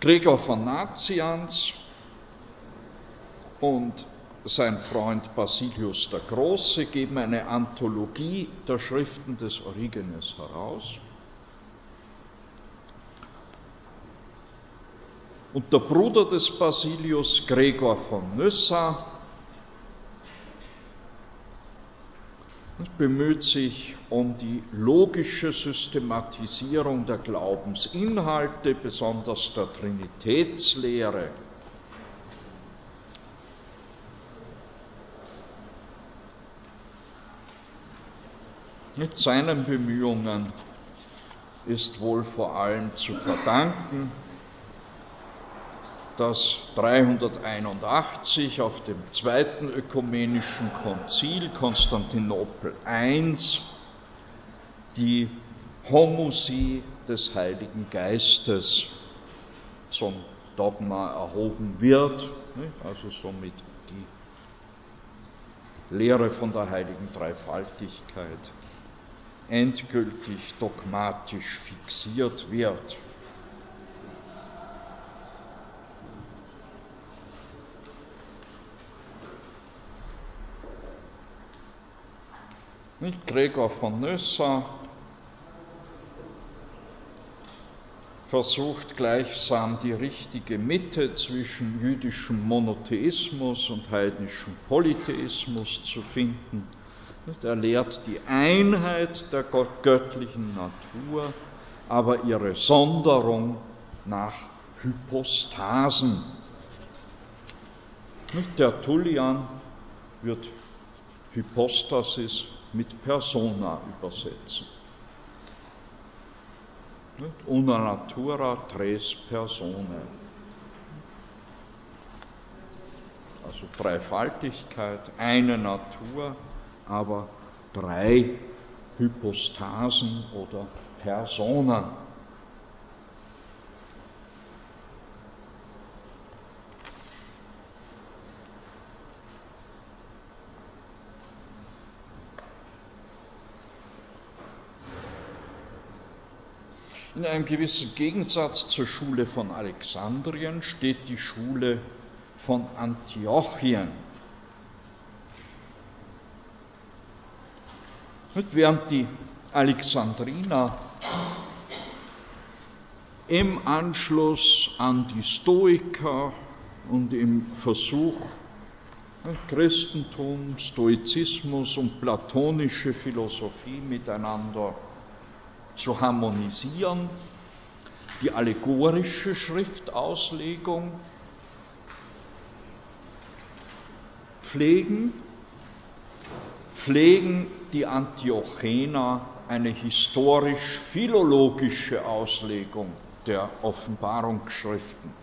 Speaker 1: Gregor von Nazians und sein Freund Basilius der Große geben eine Anthologie der Schriften des Origenes heraus. Und der Bruder des Basilius, Gregor von Nyssa, bemüht sich um die logische Systematisierung der Glaubensinhalte, besonders der Trinitätslehre. Mit seinen Bemühungen ist wohl vor allem zu verdanken, dass 381 auf dem Zweiten Ökumenischen Konzil Konstantinopel I die Homusie des Heiligen Geistes zum Dogma erhoben wird, also somit die Lehre von der heiligen Dreifaltigkeit endgültig dogmatisch fixiert wird. Nicht Gregor von Nyssa versucht gleichsam die richtige Mitte zwischen jüdischem Monotheismus und heidnischem Polytheismus zu finden. Er lehrt die Einheit der göttlichen Natur, aber ihre Sonderung nach Hypostasen. Der Tullian wird Hypostasis mit Persona übersetzen. Una natura tres personae. Also Dreifaltigkeit, eine Natur, aber drei Hypostasen oder Personen. In einem gewissen Gegensatz zur Schule von Alexandrien steht die Schule von Antiochien. während die Alexandriner im Anschluss an die Stoiker und im Versuch, Christentum, Stoizismus und platonische Philosophie miteinander zu harmonisieren, die allegorische Schriftauslegung. Pflegen, pflegen die Antiochener eine historisch-philologische Auslegung der Offenbarungsschriften.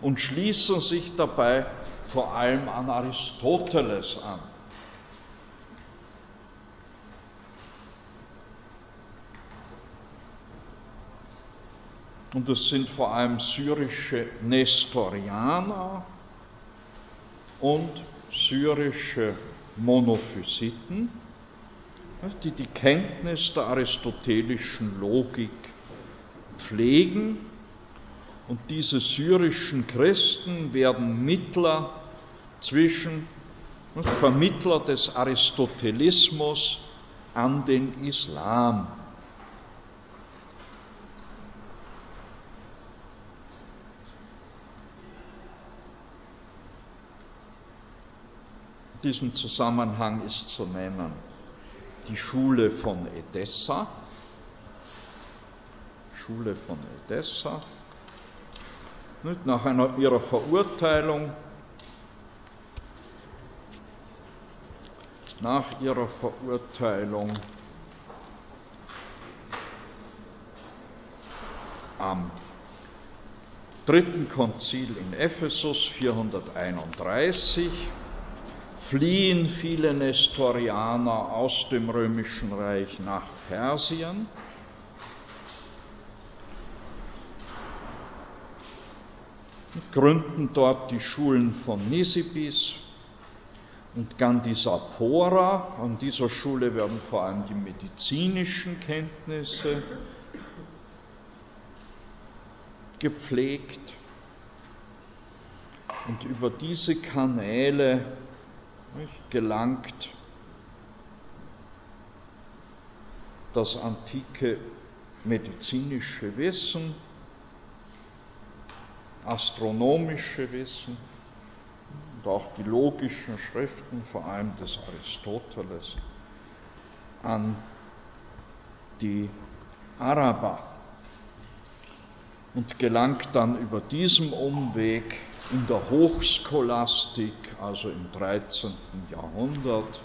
Speaker 1: Und schließen sich dabei vor allem an Aristoteles an. Und das sind vor allem syrische Nestorianer und syrische Monophysiten, die die Kenntnis der aristotelischen Logik pflegen. Und diese syrischen Christen werden Mittler zwischen, Vermittler des Aristotelismus an den Islam. Diesem Zusammenhang ist zu nennen die Schule von Edessa, Schule von Edessa, nach einer, ihrer Verurteilung, nach ihrer Verurteilung am dritten Konzil in Ephesus 431 fliehen viele Nestorianer aus dem römischen Reich nach Persien. gründen dort die Schulen von Nisibis und Gandhisapora. An dieser Schule werden vor allem die medizinischen Kenntnisse gepflegt. Und über diese Kanäle gelangt das antike medizinische Wissen, astronomische Wissen und auch die logischen Schriften, vor allem des Aristoteles, an die Araber und gelangt dann über diesem Umweg in der Hochscholastik, also im 13. Jahrhundert,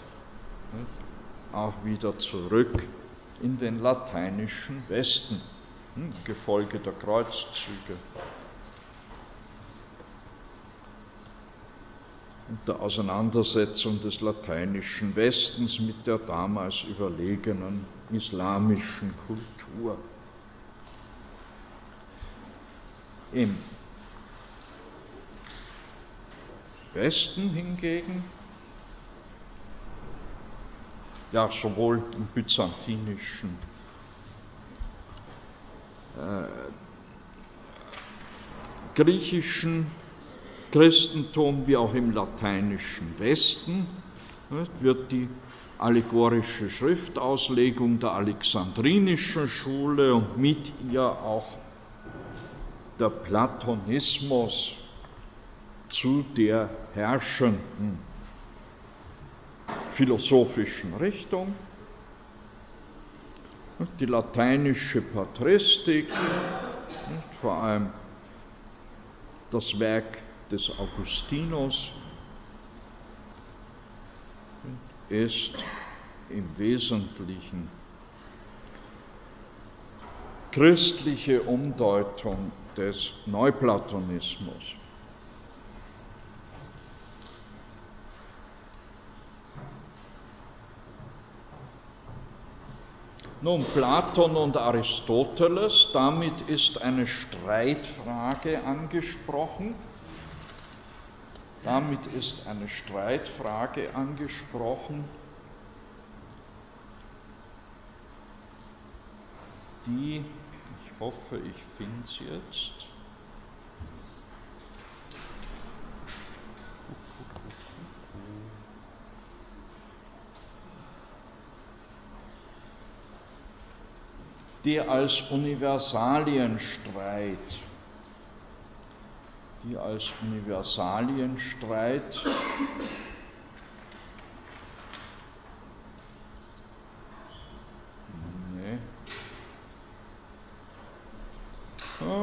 Speaker 1: auch wieder zurück in den lateinischen Westen, hm, Gefolge der Kreuzzüge und der Auseinandersetzung des lateinischen Westens mit der damals überlegenen islamischen Kultur. Im Westen hingegen ja, sowohl im byzantinischen äh, griechischen Christentum wie auch im lateinischen Westen wird die allegorische Schriftauslegung der alexandrinischen Schule und mit ihr auch der Platonismus zu der herrschenden philosophischen Richtung. Die lateinische Patristik, vor allem das Werk des Augustinus, ist im Wesentlichen christliche Umdeutung des Neuplatonismus. Nun, Platon und Aristoteles, damit ist eine Streitfrage angesprochen. Damit ist eine Streitfrage angesprochen, die, hoffe, ich finde es jetzt, die als Universalienstreit, die als Universalienstreit nee.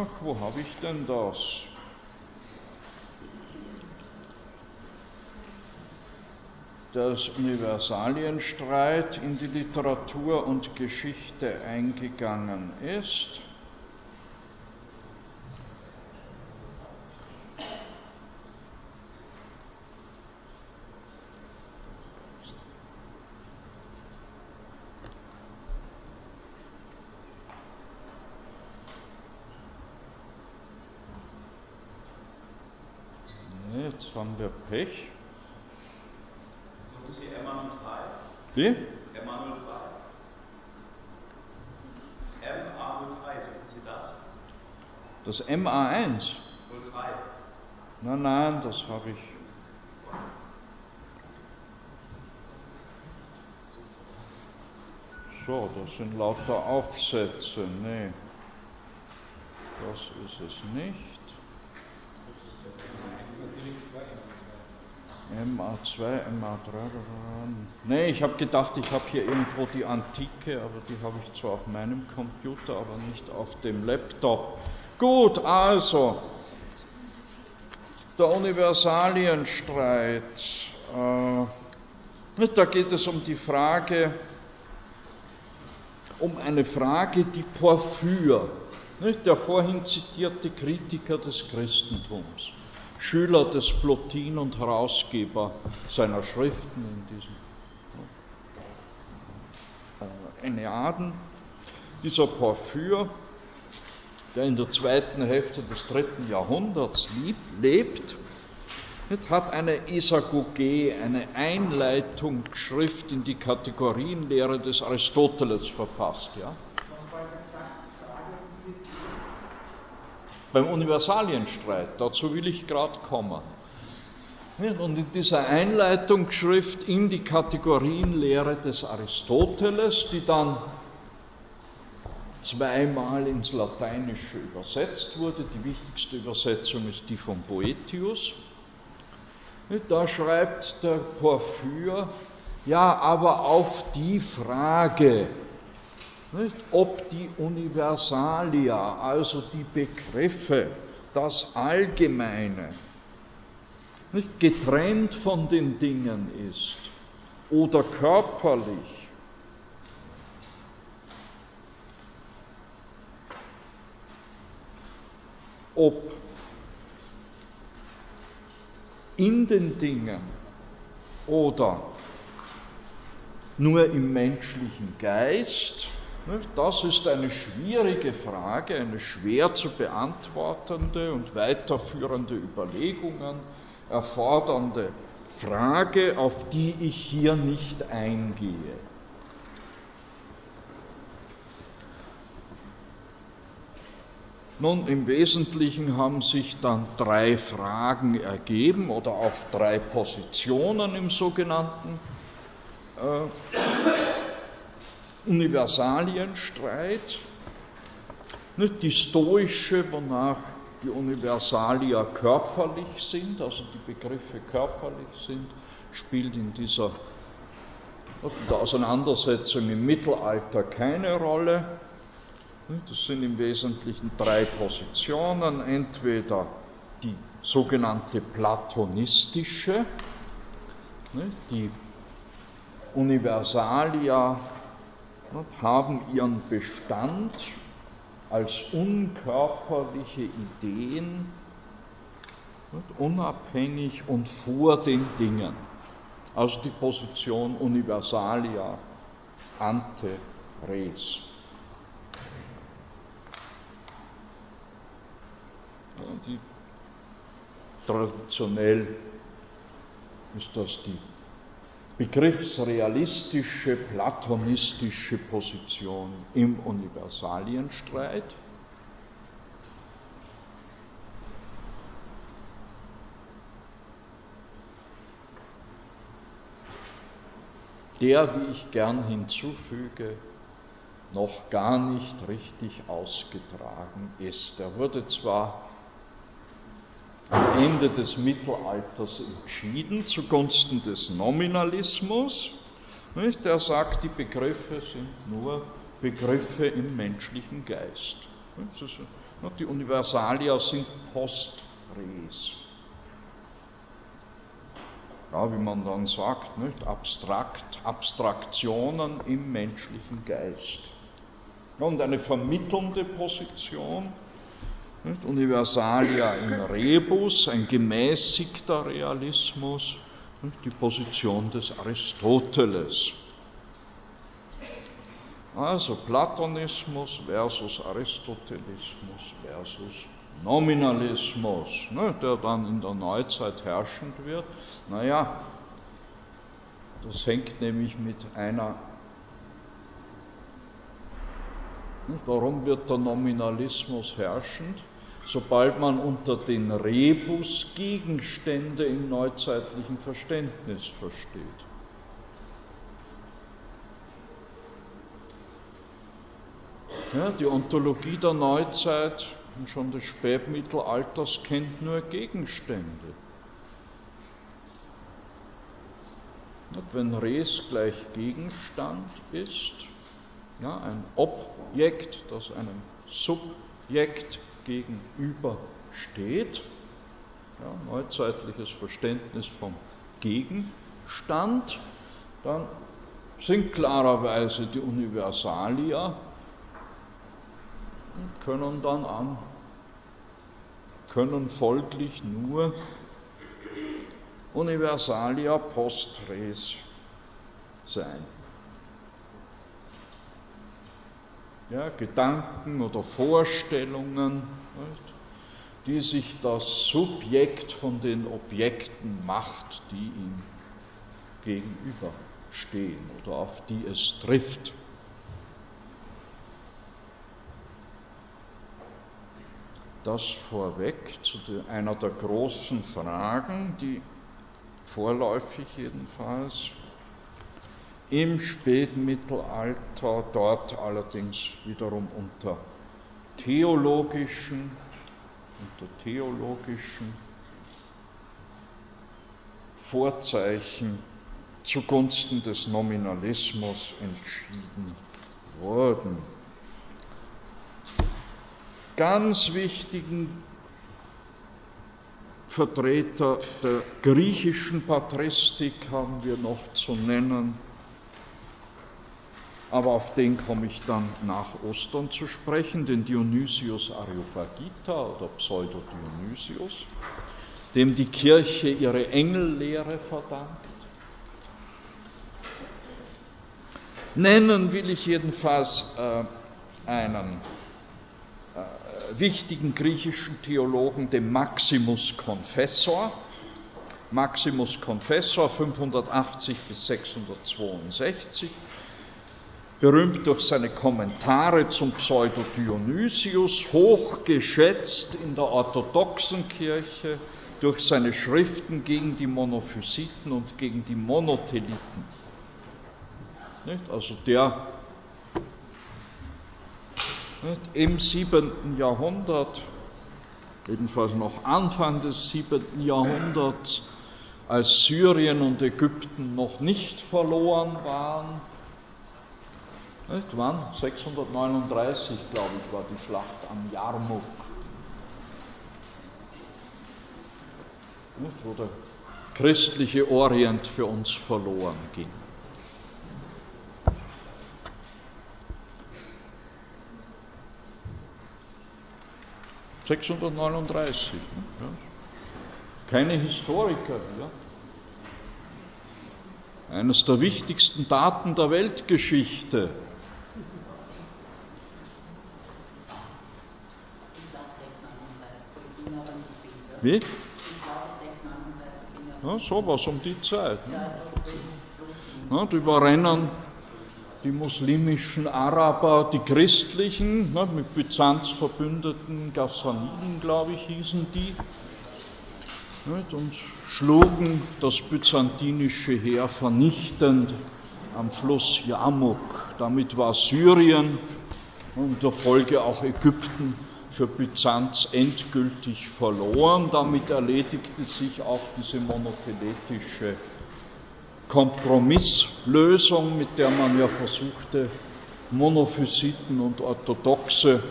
Speaker 1: Ach, wo habe ich denn das? dass Universalienstreit in die Literatur und Geschichte eingegangen ist. Jetzt haben wir Pech. Wie? MA03. MA03, suchen Sie das? Das MA1? 03. Nein, nein, das habe ich. So, das sind lauter Aufsätze. Nee, das ist es nicht. MA2, MA3. Nee, ich habe gedacht, ich habe hier irgendwo die Antike, aber die habe ich zwar auf meinem Computer, aber nicht auf dem Laptop. Gut, also, der Universalienstreit. Äh, da geht es um die Frage, um eine Frage, die Porphyr, nicht, der vorhin zitierte Kritiker des Christentums, Schüler des Plotin und Herausgeber seiner Schriften in diesem äh, Enneaden. Dieser Porphyr, der in der zweiten Hälfte des dritten Jahrhunderts lebt, hat eine Isagoge, eine Einleitungsschrift in die Kategorienlehre des Aristoteles verfasst. Ja? Beim Universalienstreit. Dazu will ich gerade kommen. Und in dieser Einleitungsschrift in die Kategorienlehre des Aristoteles, die dann zweimal ins Lateinische übersetzt wurde, die wichtigste Übersetzung ist die von Boetius, da schreibt der Porphyr, ja, aber auf die Frage, nicht? ob die Universalia, also die Begriffe, das Allgemeine, nicht getrennt von den Dingen ist oder körperlich, ob in den Dingen oder nur im menschlichen Geist, Ne? Das ist eine schwierige Frage, eine schwer zu beantwortende und weiterführende Überlegungen erfordernde Frage, auf die ich hier nicht eingehe. Nun, im Wesentlichen haben sich dann drei Fragen ergeben oder auch drei Positionen im sogenannten äh, Universalienstreit. Nicht die stoische, wonach die Universalia körperlich sind, also die Begriffe körperlich sind, spielt in dieser in der Auseinandersetzung im Mittelalter keine Rolle. Das sind im Wesentlichen drei Positionen. Entweder die sogenannte platonistische, die Universalia haben ihren Bestand als unkörperliche Ideen, unabhängig und vor den Dingen. Also die Position Universalia ante res. Die, traditionell ist das die begriffsrealistische, platonistische Position im Universalienstreit. der, wie ich gern hinzufüge, noch gar nicht richtig ausgetragen ist. Er wurde zwar am Ende des Mittelalters entschieden zugunsten des Nominalismus. Nicht? Der sagt, die Begriffe sind nur Begriffe im menschlichen Geist. Die Universalia sind post-res. Ja, wie man dann sagt, nicht? Abstrakt, Abstraktionen im menschlichen Geist. Und eine vermittelnde Position, nicht? Universalia in rebus, ein gemäßigter Realismus, nicht? die Position des Aristoteles. Also Platonismus versus Aristotelismus versus Nominalismus, ne, der dann in der Neuzeit herrschend wird. Naja, das hängt nämlich mit einer Warum wird der Nominalismus herrschend? Sobald man unter den Rebus Gegenstände im neuzeitlichen Verständnis versteht. Ja, die Ontologie der Neuzeit und schon des Spätmittelalters kennt nur Gegenstände. Und wenn Res gleich Gegenstand ist, ja, ein Objekt, das einem Subjekt gegenübersteht. Ja, neuzeitliches Verständnis vom Gegenstand. Dann sind klarerweise die Universalia und können dann an, können folglich nur Universalia post res sein. Ja, Gedanken oder Vorstellungen, die sich das Subjekt von den Objekten macht, die ihm gegenüberstehen oder auf die es trifft. Das vorweg zu einer der großen Fragen, die vorläufig jedenfalls im Spätmittelalter, dort allerdings wiederum unter theologischen, unter theologischen Vorzeichen zugunsten des Nominalismus entschieden wurden. Ganz wichtigen Vertreter der griechischen Patristik haben wir noch zu nennen, aber auf den komme ich dann nach Ostern zu sprechen, den Dionysius Areopagita oder Pseudo-Dionysius, dem die Kirche ihre Engellehre verdankt. Nennen will ich jedenfalls äh, einen äh, wichtigen griechischen Theologen, den Maximus Confessor. Maximus Confessor 580 bis 662 berühmt durch seine Kommentare zum Pseudo-Dionysius, hochgeschätzt in der orthodoxen Kirche durch seine Schriften gegen die Monophysiten und gegen die Monotheliten. Nicht? Also der nicht? im siebenten Jahrhundert, jedenfalls noch Anfang des siebenten Jahrhunderts, als Syrien und Ägypten noch nicht verloren waren. Wann? 639, glaube ich, war die Schlacht am Jarmuk. Wo der christliche Orient für uns verloren ging. Sechshundertneununddreißig. Ja keine Historiker hier. Eines der wichtigsten Daten der Weltgeschichte. Wie? Ja, sowas um die Zeit. Ne? Ja, die überrennen die muslimischen Araber, die christlichen, ne, mit Byzanz verbündeten Gassaniden, glaube ich, hießen die und schlugen das byzantinische Heer vernichtend am Fluss Yamuk. Damit war Syrien und der Folge auch Ägypten für Byzanz endgültig verloren. Damit erledigte sich auch diese monotheletische Kompromisslösung, mit der man ja versuchte, Monophysiten und Orthodoxe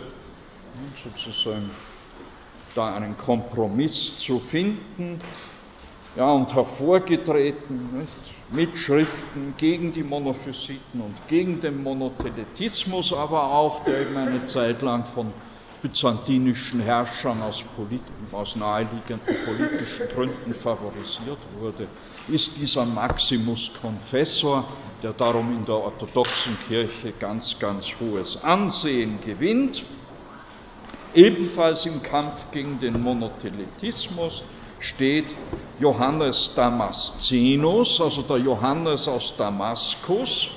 Speaker 1: sozusagen da einen Kompromiss zu finden ja, und hervorgetreten nicht? mit Schriften gegen die Monophysiten und gegen den Monotheletismus, aber auch, der eben eine Zeit lang von byzantinischen Herrschern aus, aus naheliegenden politischen Gründen favorisiert wurde, ist dieser Maximus Confessor, der darum in der orthodoxen Kirche ganz, ganz hohes Ansehen gewinnt Ebenfalls im Kampf gegen den Monotheletismus steht Johannes Damascenus, also der Johannes aus Damaskus.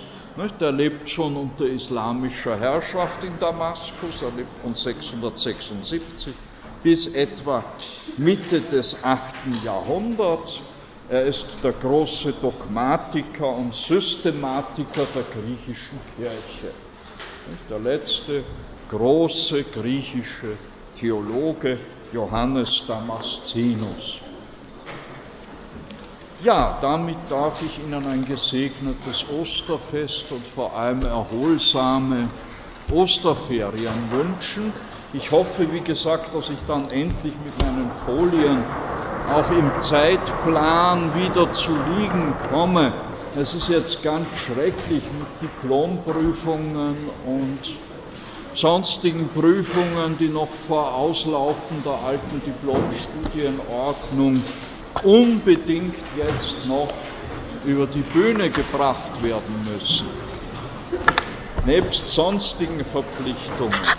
Speaker 1: Der lebt schon unter islamischer Herrschaft in Damaskus, er lebt von 676 bis etwa Mitte des 8. Jahrhunderts. Er ist der große Dogmatiker und Systematiker der griechischen Kirche. Der letzte große griechische Theologe Johannes Damascenus. Ja, damit darf ich Ihnen ein gesegnetes Osterfest und vor allem erholsame Osterferien wünschen. Ich hoffe, wie gesagt, dass ich dann endlich mit meinen Folien auch im Zeitplan wieder zu liegen komme. Es ist jetzt ganz schrecklich mit Diplomprüfungen und sonstigen Prüfungen, die noch vor Auslaufen der alten Diplomstudienordnung unbedingt jetzt noch über die Bühne gebracht werden müssen, nebst sonstigen Verpflichtungen.